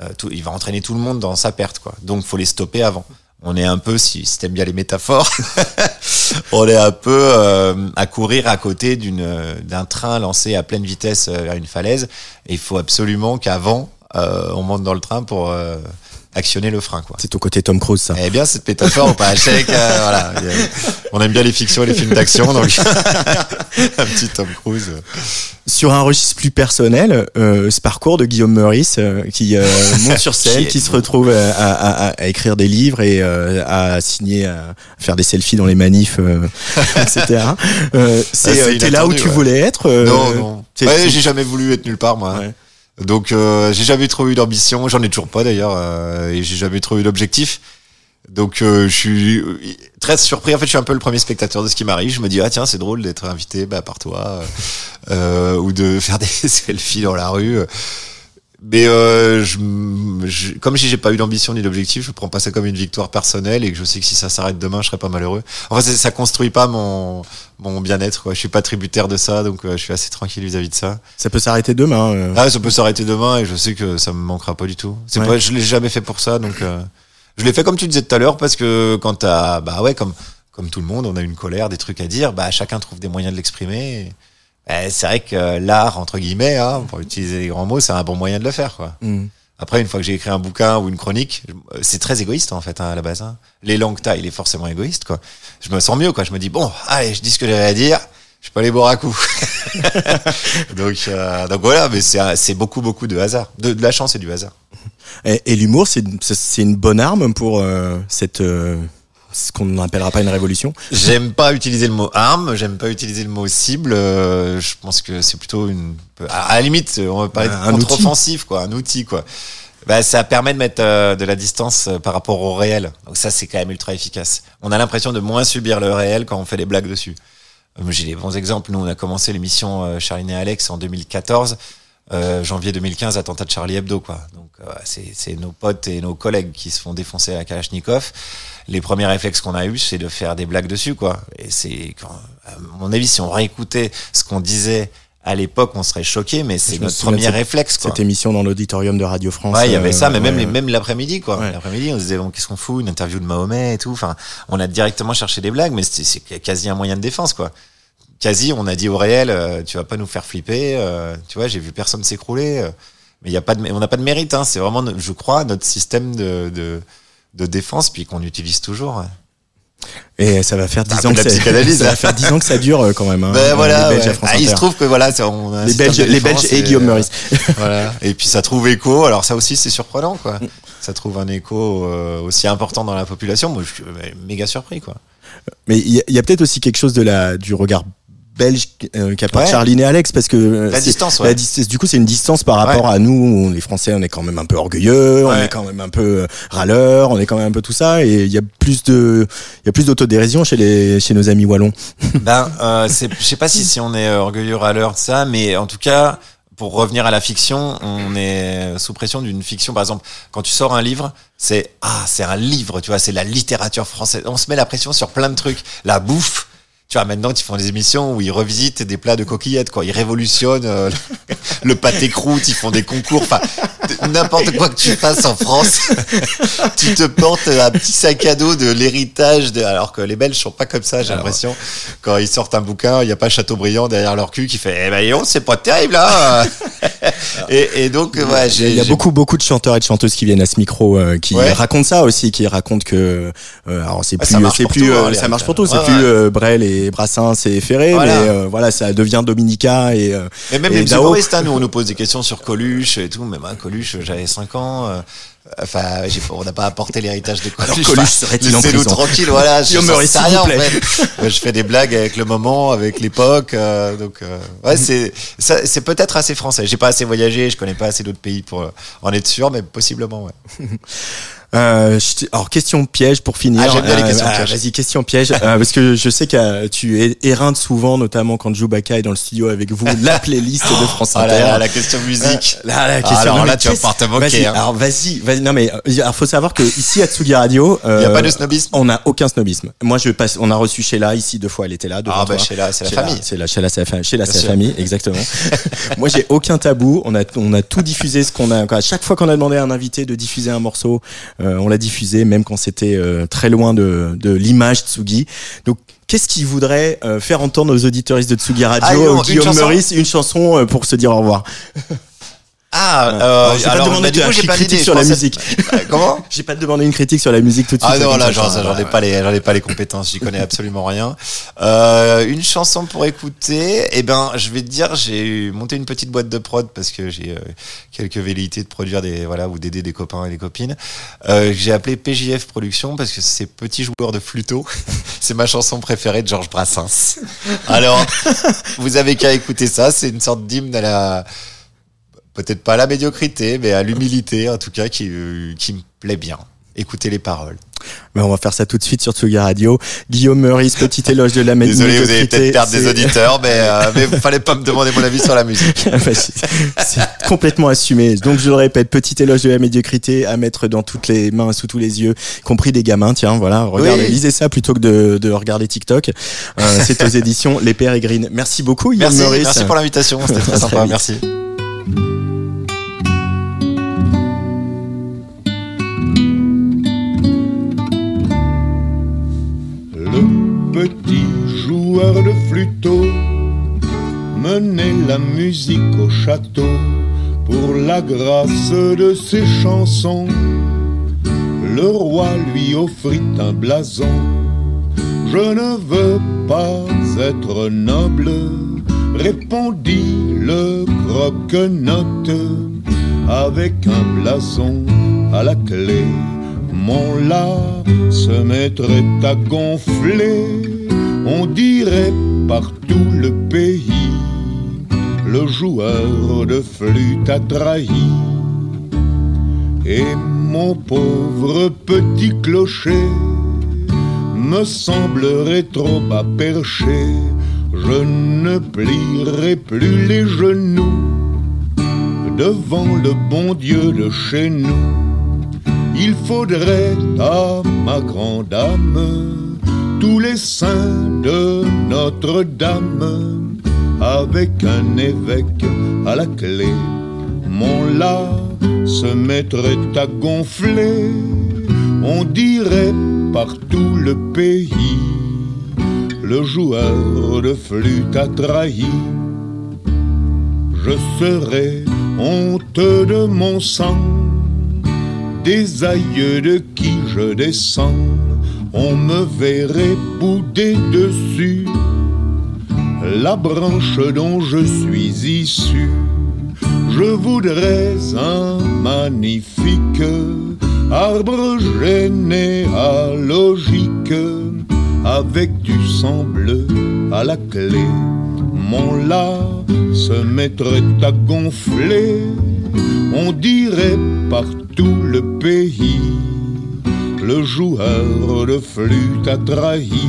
euh, tout, il va entraîner tout le monde dans sa perte, quoi. Donc, faut les stopper avant. On est un peu, si, t'aimes bien les métaphores, on est un peu euh, à courir à côté d'un train lancé à pleine vitesse vers une falaise. Et il faut absolument qu'avant, on monte dans le train pour actionner le frein, quoi. C'est au côté Tom Cruise, ça. Eh bien, cette métaphore, on pas chèque, euh, voilà. On aime bien les fictions et les films d'action, donc un petit Tom Cruise. Sur un registre plus personnel, euh, ce parcours de Guillaume Meurice euh, qui euh, monte sur scène, Qui se retrouve à, à- à- à écrire des livres et à signer, à faire des selfies dans les manifs, etc. C'est Ah, c'est t'es là où tu voulais être. non, non. Ouais, j'ai jamais voulu être nulle part, moi. Ouais. Donc, euh, j'ai jamais trop eu d'ambition. J'en ai toujours pas, d'ailleurs. euh, et j'ai jamais trop eu d'objectif. Donc, euh, je suis très surpris. En fait, je suis un peu le premier spectateur de ce qui m'arrive. Je me dis, ah tiens, c'est drôle d'être invité bah, par toi. euh, euh, ou de faire des selfies dans la rue. Mais euh, je, je- comme si j'ai pas eu d'ambition ni d'objectif, je prends pas ça comme une victoire personnelle et que je sais que si ça s'arrête demain, je serai pas malheureux. Enfin, ça, ça construit pas mon mon bien-être. Quoi. Je suis pas tributaire de ça, donc euh, je suis assez tranquille vis-à-vis de ça. Ça peut s'arrêter demain. euh. Ah, ça peut s'arrêter demain et je sais que ça me manquera pas du tout. C'est Ouais. pas, je l'ai jamais fait pour ça, donc euh, je l'ai fait comme tu disais tout à l'heure parce que quand t'as, bah ouais, comme comme tout le monde, on a une colère, des trucs à dire, bah chacun trouve des moyens de l'exprimer. Et, eh, c'est vrai que l'art entre guillemets, hein, pour utiliser les grands mots, c'est un bon moyen de le faire, quoi. Mm. Après, une fois que j'ai écrit un bouquin ou une chronique, c'est très égoïste en fait hein, à la base. Hein. L'élan que t'as, il est forcément égoïste, quoi. Je me sens mieux, quoi. Je me dis bon, allez, je dis ce que j'ai à dire. Je peux aller boire un coup. donc, euh, donc voilà, mais c'est beaucoup beaucoup de hasard, de, de la chance et du hasard. Et, et l'humour, c'est une bonne arme pour euh, cette euh, ce qu'on n'appellera pas une révolution. J'aime pas utiliser le mot arme, j'aime pas utiliser le mot cible. euh, je pense que c'est plutôt une, à la limite, on va parler de contre-offensif, quoi, un outil, quoi. Bah, ça permet de mettre euh, de la distance euh, par rapport au réel. Donc ça, c'est quand même ultra efficace. On a l'impression de moins subir le réel quand on fait des blagues dessus. J'ai des bons exemples. Nous, on a commencé l'émission Charline et Alex en 2014. Euh, janvier 2015, attentat de Charlie Hebdo, quoi. Donc, euh, c'est nos potes et nos collègues qui se font défoncer à la Kalachnikov. Les premiers réflexes qu'on a eu, c'est de faire des blagues dessus, quoi. Et c'est, quand- à mon avis, si on réécoutait ce qu'on disait à l'époque, on serait choqué, mais c'est notre premier réflexe, quoi. Cette émission dans l'auditorium de Radio France. Ouais, il y avait euh, ça, mais même, ouais. les- même l'après-midi, quoi. Ouais. L'après-midi, on se disait, bon, qu'est-ce qu'on fout, une interview de Mahomet et tout. Enfin, on a directement cherché des blagues, mais c'est quasi un moyen de défense, quoi. Quasi, on a dit au réel, euh, tu vas pas nous faire flipper. euh, tu vois, j'ai vu personne s'écrouler. euh, mais il y a pas de, on n'a pas de mérite. Hein, c'est vraiment, je crois, notre système de, de, de défense, puis qu'on utilise toujours. ouais. Et ça va faire T'as 10 un ans que ça, va là. faire 10 ans que ça dure euh, quand même. Hein, Ben voilà, les Belges ouais. à France Ah, il se trouve que voilà, on a Les Belges, les Belges et Guillaume Meurice. voilà. Et puis ça trouve écho. Alors ça aussi, c'est surprenant, quoi. Ça trouve un écho euh, aussi important dans la population. Moi, je suis euh, méga surpris, quoi. Mais il y a, a peut-être aussi quelque chose de la du regard belge euh, qu'apporte Ouais. Charline et Alex parce que euh, La distance, ouais. la distance- du coup c'est une distance par rapport à nous les Français on est quand même un peu orgueilleux on est quand même un peu euh, râleurs on est quand même un peu tout ça et il y a plus de il y a plus d'autodérision chez les chez nos amis wallons Ben, euh, c'est- je sais pas si, si on est orgueilleux à l'heure de ça, mais en tout cas, pour revenir à la fiction, on est sous pression d'une fiction. Par exemple, quand tu sors un livre, c'est ah, c'est un livre, tu vois, c'est la littérature française. On se met la pression sur plein de trucs. La bouffe. Tu vois, maintenant, ils font des émissions où ils revisitent des plats de coquillettes, quoi. Ils révolutionnent euh, le pâté croûte, ils font des concours. Enfin, n'importe quoi que tu fasses en France, tu te portes un petit sac à dos de l'héritage. De... Alors que les Belges sont pas comme ça, j'ai l'impression. Quand ils sortent un bouquin, il n'y a pas Chateaubriand derrière leur cul qui fait, eh ben, c'est pas terrible, hein. et, et donc, ouais, j'ai. il y a beaucoup beaucoup de chanteurs et de chanteuses qui viennent à ce micro euh, qui Ouais. racontent ça aussi qui racontent que euh, alors c'est plus ça marche c'est pour plus tout, hein, ça marche pour tout c'est plus Brel et Brassens et Ferré Voilà. mais euh, voilà ça devient Dominica et euh, Mais même et les humoristes, hein, nous, on nous pose des questions sur Coluche et tout. Même hein, Coluche, j'avais 5 ans. euh, Enfin, on n'a pas apporté l'héritage de Coluche. Coluche Enfin, serait-il en laissez-nous prison tranquille, voilà. Je sais s'il en fait. Je fais des blagues avec le moment, avec l'époque. euh, donc, euh, ouais, c'est c'est peut-être assez français. J'ai pas assez voyagé, je connais pas assez d'autres pays pour euh, en être sûr, mais possiblement, ouais. Euh, je alors question piège pour finir. Ah, j'aime bien les Euh, questions ah, pièges. Vas-y question piège euh, parce que je sais que euh, tu éreintes souvent, notamment quand Chewbacca est dans le studio avec vous, la playlist de France Ah Inter. là là, la question musique. Euh, là, la Ah, question. alors non, là, tu vas pouvoir te moquer, hein. Alors vas-y, vas-y. Non mais euh, alors, faut savoir que ici à Tsugi Radio, euh, Il y a pas de snobisme. On n'a aucun snobisme. Moi je passe. On a reçu Sheila ici deux fois. Elle était là. Ah, bah. Sheila, c'est la famille. C'est la Sheila, c'est la, famille, exactement. Moi j'ai aucun tabou. On a on a tout diffusé ce qu'on a. À chaque fois qu'on a demandé à un invité de diffuser un morceau, euh, on l'a diffusé, même quand c'était euh, très loin de de l'image Tsugi. Donc Qu'est-ce qu'il voudrait euh, faire entendre aux auditeuristes de Tsugi Radio, Ah, non, une Guillaume chanson Meurice, une chanson euh, pour se dire au revoir? Ah, euh, j'ai pas demandé bah, du de- coup, un j'ai pas critique sur la musique. Euh, Comment? J'ai pas demandé une critique sur la musique tout de suite. Ah non, là, j'en ai pas les, j'en ai pas les compétences, j'y connais absolument rien. Euh, une chanson pour écouter, eh ben, je vais te dire, j'ai monté une petite boîte de prod parce que j'ai euh, quelques velléités de produire des, voilà, ou d'aider des copains et des copines. Euh, j'ai appelé PJF Production parce que c'est Petit Joueur de Flûteau. c'est ma chanson préférée de Georges Brassens. Alors, vous avez qu'à écouter ça, c'est une sorte d'hymne à la, peut-être pas à la médiocrité, mais à l'humilité, en tout cas, qui, euh, qui me plaît bien. Écoutez les paroles. Ben, on va faire ça tout de suite sur Tsugi Radio. Guillaume Meurice, petit éloge de la Désolé, vous allez médiocrité, peut-être perdre des auditeurs, mais, euh, mais fallait pas me demander mon avis sur la musique. Ah bah, c'est complètement assumé. Donc je le répète, petit éloge de la médiocrité à mettre dans toutes les mains, sous tous les yeux, y compris des gamins. Tiens, voilà, regardez, Oui. lisez ça plutôt que de, de regarder TikTok. Euh, c'est aux éditions Les Pérégrines. Merci beaucoup, Guillaume Merci, Meurice. merci pour l'invitation, c'était très sympa, merci. La musique au château pour la grâce de ses chansons. Le roi lui offrit un blason. Je ne veux pas être noble, répondit le croque-note avec un blason à la clé. Mon là se mettrait à gonfler, on dirait partout le pays. Le joueur de flûte a trahi. Et mon pauvre petit clocher me semblerait trop bas perché. Je ne plierai plus les genoux devant le bon Dieu de chez nous. Il faudrait à ma grande âme tous les saints de Notre-Dame avec un évêque à la clé. Mon là se mettrait à gonfler, on dirait partout le pays. Le joueur de flûte a trahi. Je serais honteux de mon sang des aïeux de qui je descends, on me verrait bouder dessus la branche dont je suis issu. Je voudrais un magnifique arbre généalogique avec du sang bleu à la clé. Mon là se mettrait à gonfler, on dirait partout le pays. Le joueur de flûte a trahi.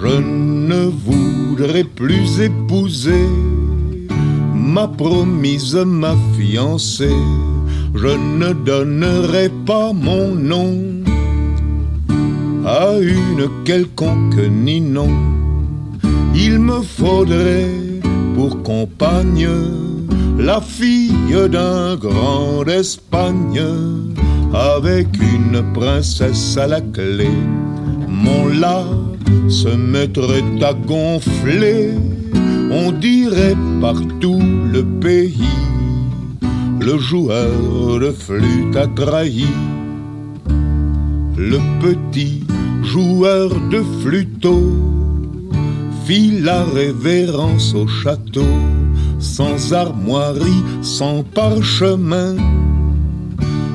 Je ne voudrais plus épouser ma promise, ma fiancée. Je ne donnerai pas mon nom à une quelconque ninon. Il me faudrait pour compagne la fille d'un grand d'Espagne avec une princesse à la clé. Mon là se mettrait à gonfler, on dirait partout le pays. Le joueur de flûte a trahi. Le petit joueur de flûteau fit la révérence au château, sans armoirie, sans parchemin.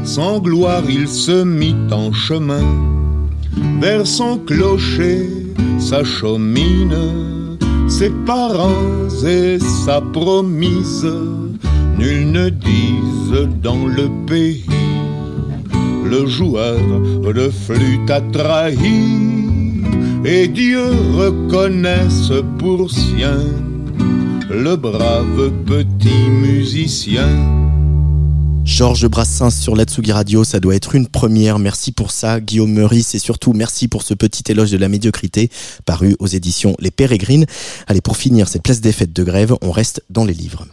Sans gloire, il se mit en chemin vers son clocher, sa chaumine, ses parents et sa promise. Nul ne dise dans le pays, le joueur de flûte a trahi, et Dieu reconnaisse pour sien le brave petit musicien. Georges Brassens sur la Tsugi Radio, ça doit être une première. Merci pour ça, Guillaume Meurice, et surtout merci pour ce petit éloge de la médiocrité paru aux éditions Les Pérégrines. Allez, pour finir cette place des fêtes de grève, on reste dans les livres.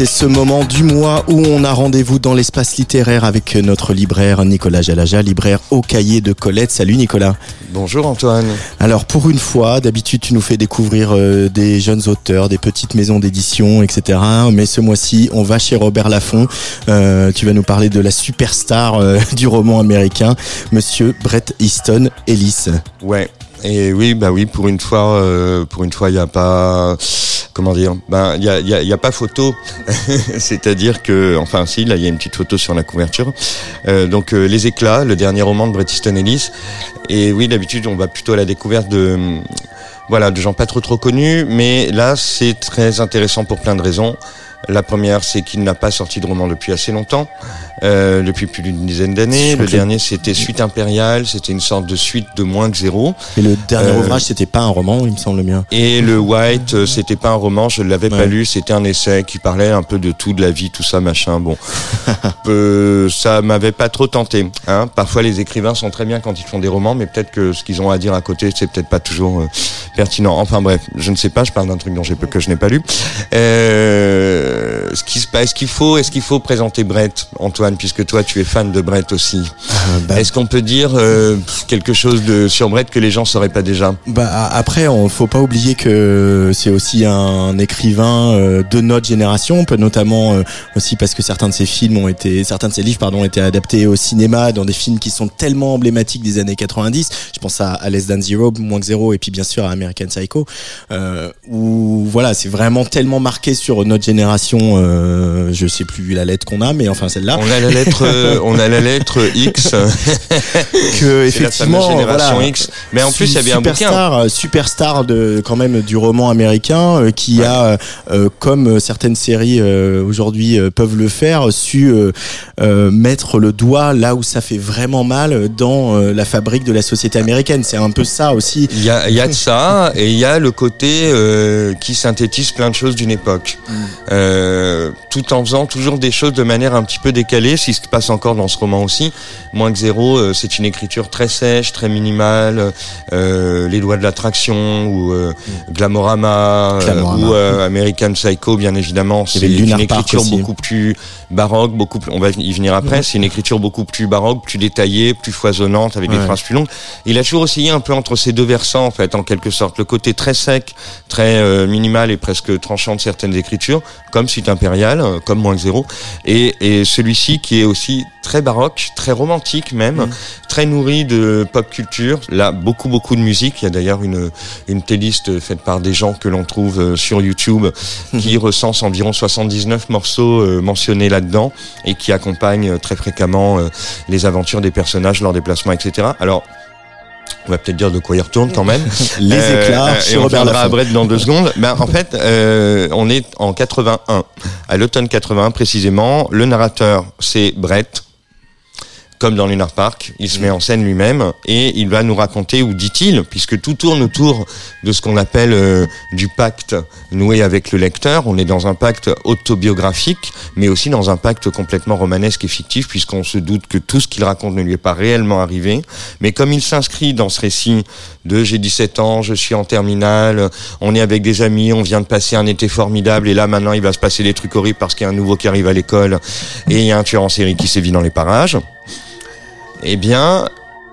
C'est ce moment du mois où on a rendez-vous dans l'espace littéraire avec notre libraire Nicolas Jalaja, libraire au cahier de Colette. Salut Nicolas. Bonjour Antoine. Alors pour une fois, d'habitude tu nous fais découvrir euh, des jeunes auteurs, des petites maisons d'édition, etc. Mais ce mois-ci, on va chez Robert Laffont. Euh, tu vas nous parler de la superstar euh, du roman américain, Monsieur Brett Easton Ellis. Ouais. Et oui, bah oui, pour une fois, pour une fois, il n'y a pas, comment dire, ben il y a, y a- y a pas photo. C'est-à-dire que, enfin, si, là, il y a une petite photo sur la couverture. Euh, donc, euh, les éclats, le dernier roman de Bret Easton Ellis. Et oui, d'habitude, on va plutôt à la découverte de, voilà, de gens pas trop trop connus, mais là, c'est très intéressant pour plein de raisons. La première, c'est qu'il n'a pas sorti de roman depuis assez longtemps, euh, depuis plus d'une dizaine d'années. Le dernier, c'était Suite impériale, c'était une sorte de suite de moins que zéro. Et le dernier Euh, ouvrage, c'était pas un roman, il me semble bien. Et le White, euh, c'était pas un roman, je ne l'avais pas lu, c'était un essai qui parlait un peu de tout, de la vie, tout ça, machin. Bon, Euh, ça m'avait pas trop tenté. Hein. Parfois, les écrivains sont très bien quand ils font des romans, mais peut-être que ce qu'ils ont à dire à côté, c'est peut-être pas toujours euh, pertinent. Enfin bref, je ne sais pas, je parle d'un truc dont j'ai que je n'ai pas lu. Euh, est-ce qu'il faut, est-ce qu'il faut présenter Brett, Antoine, puisque toi, tu es fan de Brett aussi? Bah- Est-ce qu'on peut dire euh, quelque chose de sur Brett que les gens sauraient pas déjà? Bah après, on faut pas oublier que c'est aussi un écrivain euh, de notre génération, peut notamment euh, aussi parce que certains de ses films ont été, certains de ses livres pardon, ont été adaptés au cinéma dans des films qui sont tellement emblématiques des années 90. Je pense à, à Less Than Zero, moins que zéro, et puis bien sûr à American Psycho, euh, où voilà, c'est vraiment tellement marqué sur notre génération. Euh, je sais plus la lettre qu'on a, mais enfin celle-là. On a la lettre, euh, on a la lettre X. que C'est la effectivement fameuse génération voilà, X. Mais en plus, il y avait un bouquin. superstar, euh, de quand même du roman américain euh, qui a euh, euh, comme euh, certaines séries euh, aujourd'hui euh, peuvent le faire su euh, euh, mettre le doigt là où ça fait vraiment mal dans euh, la fabrique de la société américaine c'est un peu ça aussi Il y a, il y a de ça, et il y a le côté euh, qui synthétise plein de choses d'une époque, Mm. Euh, tout en faisant toujours des choses de manière un petit peu décalée, ce qui se passe encore dans ce roman aussi. Moins que zéro, euh, c'est une écriture très sèche, très minimale, euh, les lois de l'attraction ou euh, Glamorama, euh, Glamorama. ou euh, American Psycho, bien évidemment. C'est une écriture beaucoup plus baroque, beaucoup plus, on va y venir après. C'est une écriture beaucoup plus baroque, plus détaillée, plus foisonnante, avec des phrases plus longues. Il a toujours oscillé un peu entre ces deux versants, en fait, en quelque sorte. Le côté très sec, très euh, minimal et presque tranchant de certaines écritures, comme Suite impériale, euh, comme Moins que zéro, et, et celui-ci qui est aussi très baroque, très romantique même, très nourri de pop culture. Là, beaucoup beaucoup de musique. Il y a d'ailleurs une une playlist faite par des gens que l'on trouve euh, sur YouTube qui recense environ 79 morceaux euh, mentionnés là-dedans et qui accompagne euh, très fréquemment les aventures des personnages, leurs déplacements, etc. Alors on va peut-être dire de quoi il retourne quand même. Les éclats et on Robert à. Brett dans deux secondes. Ben, en fait, euh, on est en 81. À l'automne 81 précisément, le narrateur c'est Brett. Comme dans Lunar Park, il se met en scène lui-même et il va nous raconter, ou dit-il, puisque tout tourne autour de ce qu'on appelle euh, du pacte noué avec le lecteur. On est dans un pacte autobiographique, mais aussi dans un pacte complètement romanesque et fictif, puisqu'on se doute que tout ce qu'il raconte ne lui est pas réellement arrivé. Mais comme il s'inscrit dans ce récit de j'ai 17 ans, je suis en terminale, on est avec des amis, on vient de passer un été formidable, et là maintenant il va se passer des trucs horribles parce qu'il y a un nouveau qui arrive à l'école, et il y a un tueur en série qui sévit dans les parages. Eh bien,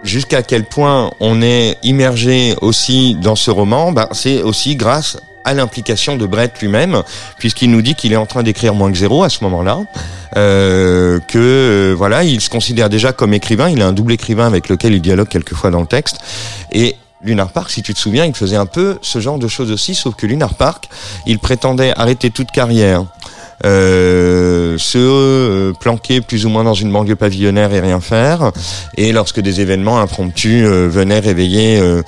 jusqu'à quel point on est immergé aussi dans ce roman, ben, c'est aussi grâce à l'implication de Brett lui-même, puisqu'il nous dit qu'il est en train d'écrire moins que zéro à ce moment-là, euh, que euh, voilà, il se considère déjà comme écrivain, il a un double écrivain avec lequel il dialogue quelquefois dans le texte, et Lunar Park, si tu te souviens, il faisait un peu ce genre de choses aussi, sauf que Lunar Park, il prétendait arrêter toute carrière, euh, se euh, planquer plus ou moins dans une banlieue pavillonnaire et rien faire, et lorsque des événements impromptus euh, venaient réveiller euh,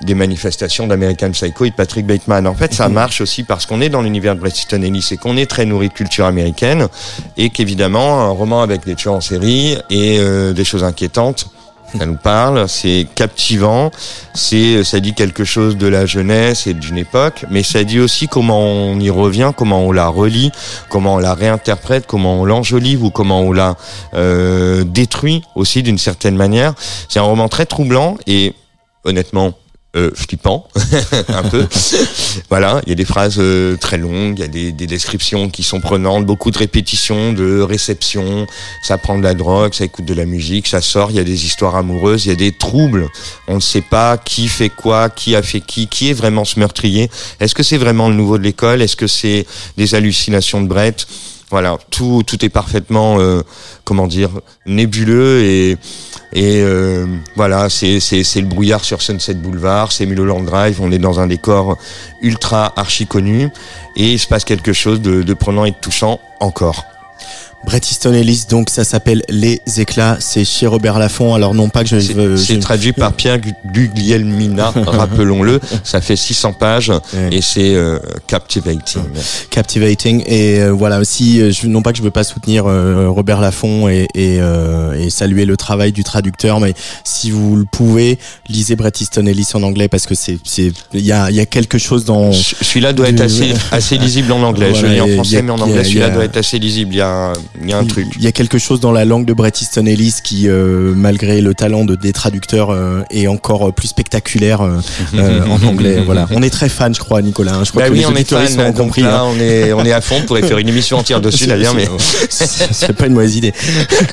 des manifestations d'American Psycho et de Patrick Bateman. En fait, ça marche aussi parce qu'on est dans l'univers de Bret Easton Ellis et qu'on est très nourri de culture américaine et qu'évidemment, un roman avec des tueurs en série et euh, des choses inquiétantes, ça nous parle, c'est captivant, c'est, ça dit quelque chose de la jeunesse et d'une époque, mais ça dit aussi comment on y revient, comment on la relit, comment on la réinterprète, comment on l'enjolive ou comment on la euh, détruit aussi d'une certaine manière. C'est un roman très troublant et honnêtement, euh, flippant, un peu. voilà, il y a des phrases euh, très longues, il y a des, des descriptions qui sont prenantes, beaucoup de répétitions, de réceptions. Ça prend de la drogue, ça écoute de la musique, ça sort. Il y a des histoires amoureuses, il y a des troubles. On ne sait pas qui fait quoi, qui a fait qui, qui est vraiment ce meurtrier. Est-ce que c'est vraiment le nouveau de l'école? Est-ce que c'est des hallucinations de Brett? Voilà, tout tout est parfaitement, euh, comment dire, nébuleux et et euh, voilà, c'est le brouillard sur Sunset Boulevard, c'est Mulholland Drive. On est dans un décor ultra archi connu et il se passe quelque chose de prenant et de touchant encore. Bret Easton Ellis, donc ça s'appelle Les Éclats, c'est chez Robert Laffont. Alors non pas que je... C'est je- c'est traduit par Pierre Gu- Guglielmina, rappelons-le. Ça fait 600 pages et c'est euh, captivating. Captivating et euh, voilà aussi euh, je, non pas que je veux pas soutenir euh, Robert Laffont et et, et saluer le travail du traducteur mais si vous le pouvez lisez Bret Easton Ellis en anglais parce que c'est c'est il y a il y a quelque chose dans Celui-là doit être assez, assez lisible en anglais. Voilà, je lis en français, a- mais en anglais, celui-là doit être assez lisible. Il y a, il y a un truc. Il y a quelque chose dans la langue de Bret Easton Ellis qui, euh, malgré le talent de, des traducteurs, euh, est encore euh, plus spectaculaire en anglais. Voilà, on est très fan, je crois, Nicolas. hein. Je crois Bah que oui, les on est fan, ont compris. là, hein. on est, on est à fond. On pourrait faire une émission entière dessus d'ailleurs, mais. C'est pas une mauvaise idée.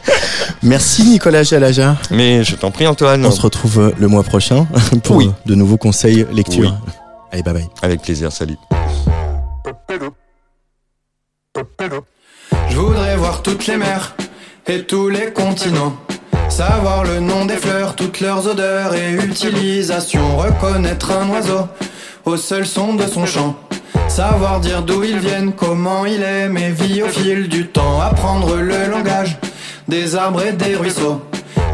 Merci Nicolas Jalaja. Mais je t'en prie Antoine. On se retrouve le mois prochain pour Oui. de nouveaux conseils lecture. Oui. Allez, bye bye. Avec plaisir, salut. Voudrais voir toutes les mers et tous les continents. Savoir le nom des fleurs, toutes leurs odeurs et utilisations. Reconnaître un oiseau au seul son de son chant. Savoir dire d'où ils viennent, comment il est, mais vit au fil du temps. Apprendre le langage des arbres et des ruisseaux.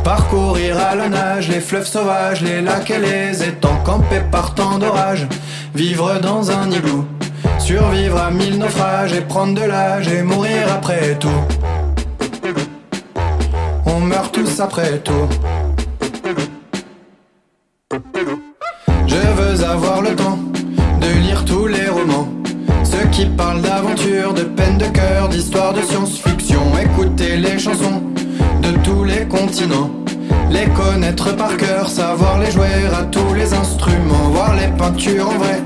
Parcourir à la nage les fleuves sauvages, les lacs et les étangs. Camper par temps d'orage, vivre dans un igloo. Survivre à mille naufrages et prendre de l'âge et mourir après tout. On meurt tous après tout. Je veux avoir le temps de lire tous les romans. Ceux qui parlent d'aventure, de peine de cœur, d'histoire de science-fiction. Écouter les chansons de tous les continents. Les connaître par cœur, savoir les jouer à tous les instruments. Voir les peintures en vrai,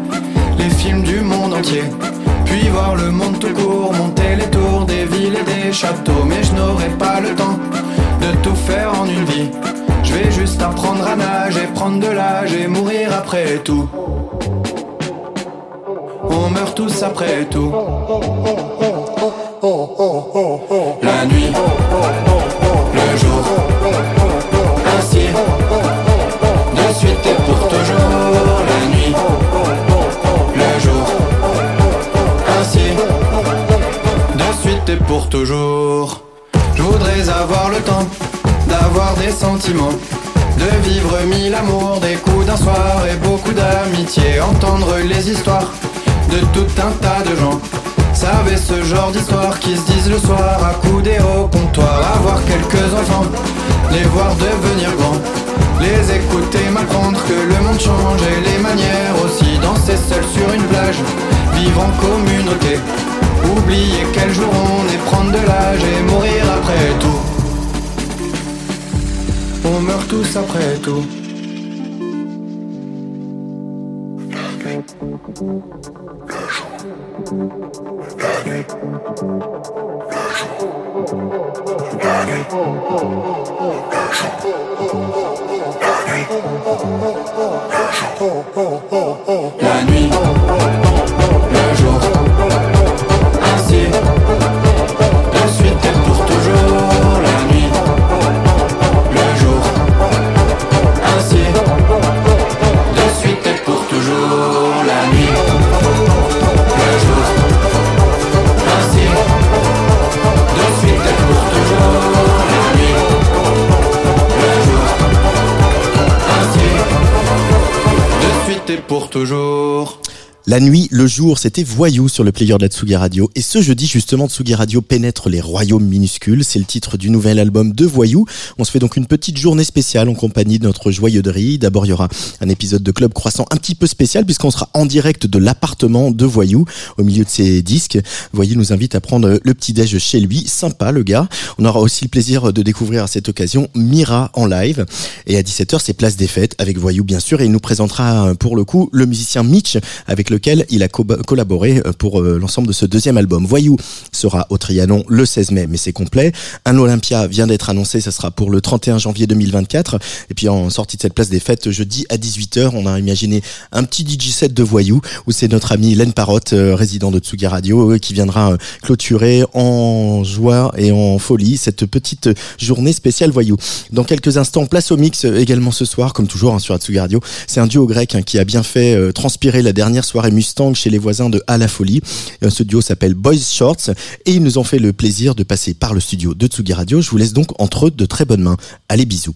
les films du monde entier. Puis voir le monde tout court, monter les tours des villes et des châteaux. Mais je n'aurai pas le temps de tout faire en une vie. Je vais juste apprendre à nager, prendre de l'âge et mourir après tout. On meurt tous après tout. La nuit, le jour, pour toujours. Je voudrais avoir le temps d'avoir des sentiments, de vivre mille amours, des coups d'un soir et beaucoup d'amitié, entendre les histoires de tout un tas de gens. Savez ce genre d'histoire qui se disent le soir à couder au comptoir, avoir quelques enfants, les voir devenir grands, les écouter m'apprendre que le monde change et les manières aussi, danser seul sur une plage, vivre en communauté, oublier quel jour on est, prendre de l'âge et mourir après tout. On meurt tous après tout. La nuit, le jour, pour toujours. La nuit, le jour, c'était Voyou sur le player de la Tsugi Radio. Et ce jeudi, justement, Tsugi Radio pénètre les royaumes minuscules. C'est le titre du nouvel album de Voyou. On se fait donc une petite journée spéciale en compagnie de notre joyeux de riz. D'abord, il y aura un épisode de Club Croissant un petit peu spécial puisqu'on sera en direct de l'appartement de Voyou au milieu de ses disques. Voyou nous invite à prendre le petit déj chez lui. Sympa, le gars. On aura aussi le plaisir de découvrir à cette occasion Mira en live. Et à 17h, c'est place des fêtes avec Voyou, bien sûr. Et il nous présentera, pour le coup, le musicien Mitch avec lequel il a co- collaboré euh, pour euh, l'ensemble de ce deuxième album. Voyou sera au Trianon le 16 mai, mais c'est complet. Un Olympia vient d'être annoncé, ça sera pour le 31 janvier 2024. Et puis en sortie de cette place des fêtes, jeudi à 18h, on a imaginé un petit DJ set de Voyou où c'est notre ami Len Parotte, euh, résident de Tsugi Radio, qui viendra clôturer en joie et en folie cette petite journée spéciale Voyou. Dans quelques instants, place au mix également ce soir, comme toujours hein, sur Atsugi Radio. C'est un duo grec hein, qui a bien fait transpirer la dernière soirée Mustang chez les voisins de À la Folie. Ce duo s'appelle Boys Shorts et ils nous ont fait le plaisir de passer par le studio de Tsugi Radio. Je vous laisse donc entre eux de très bonnes mains. Allez, bisous.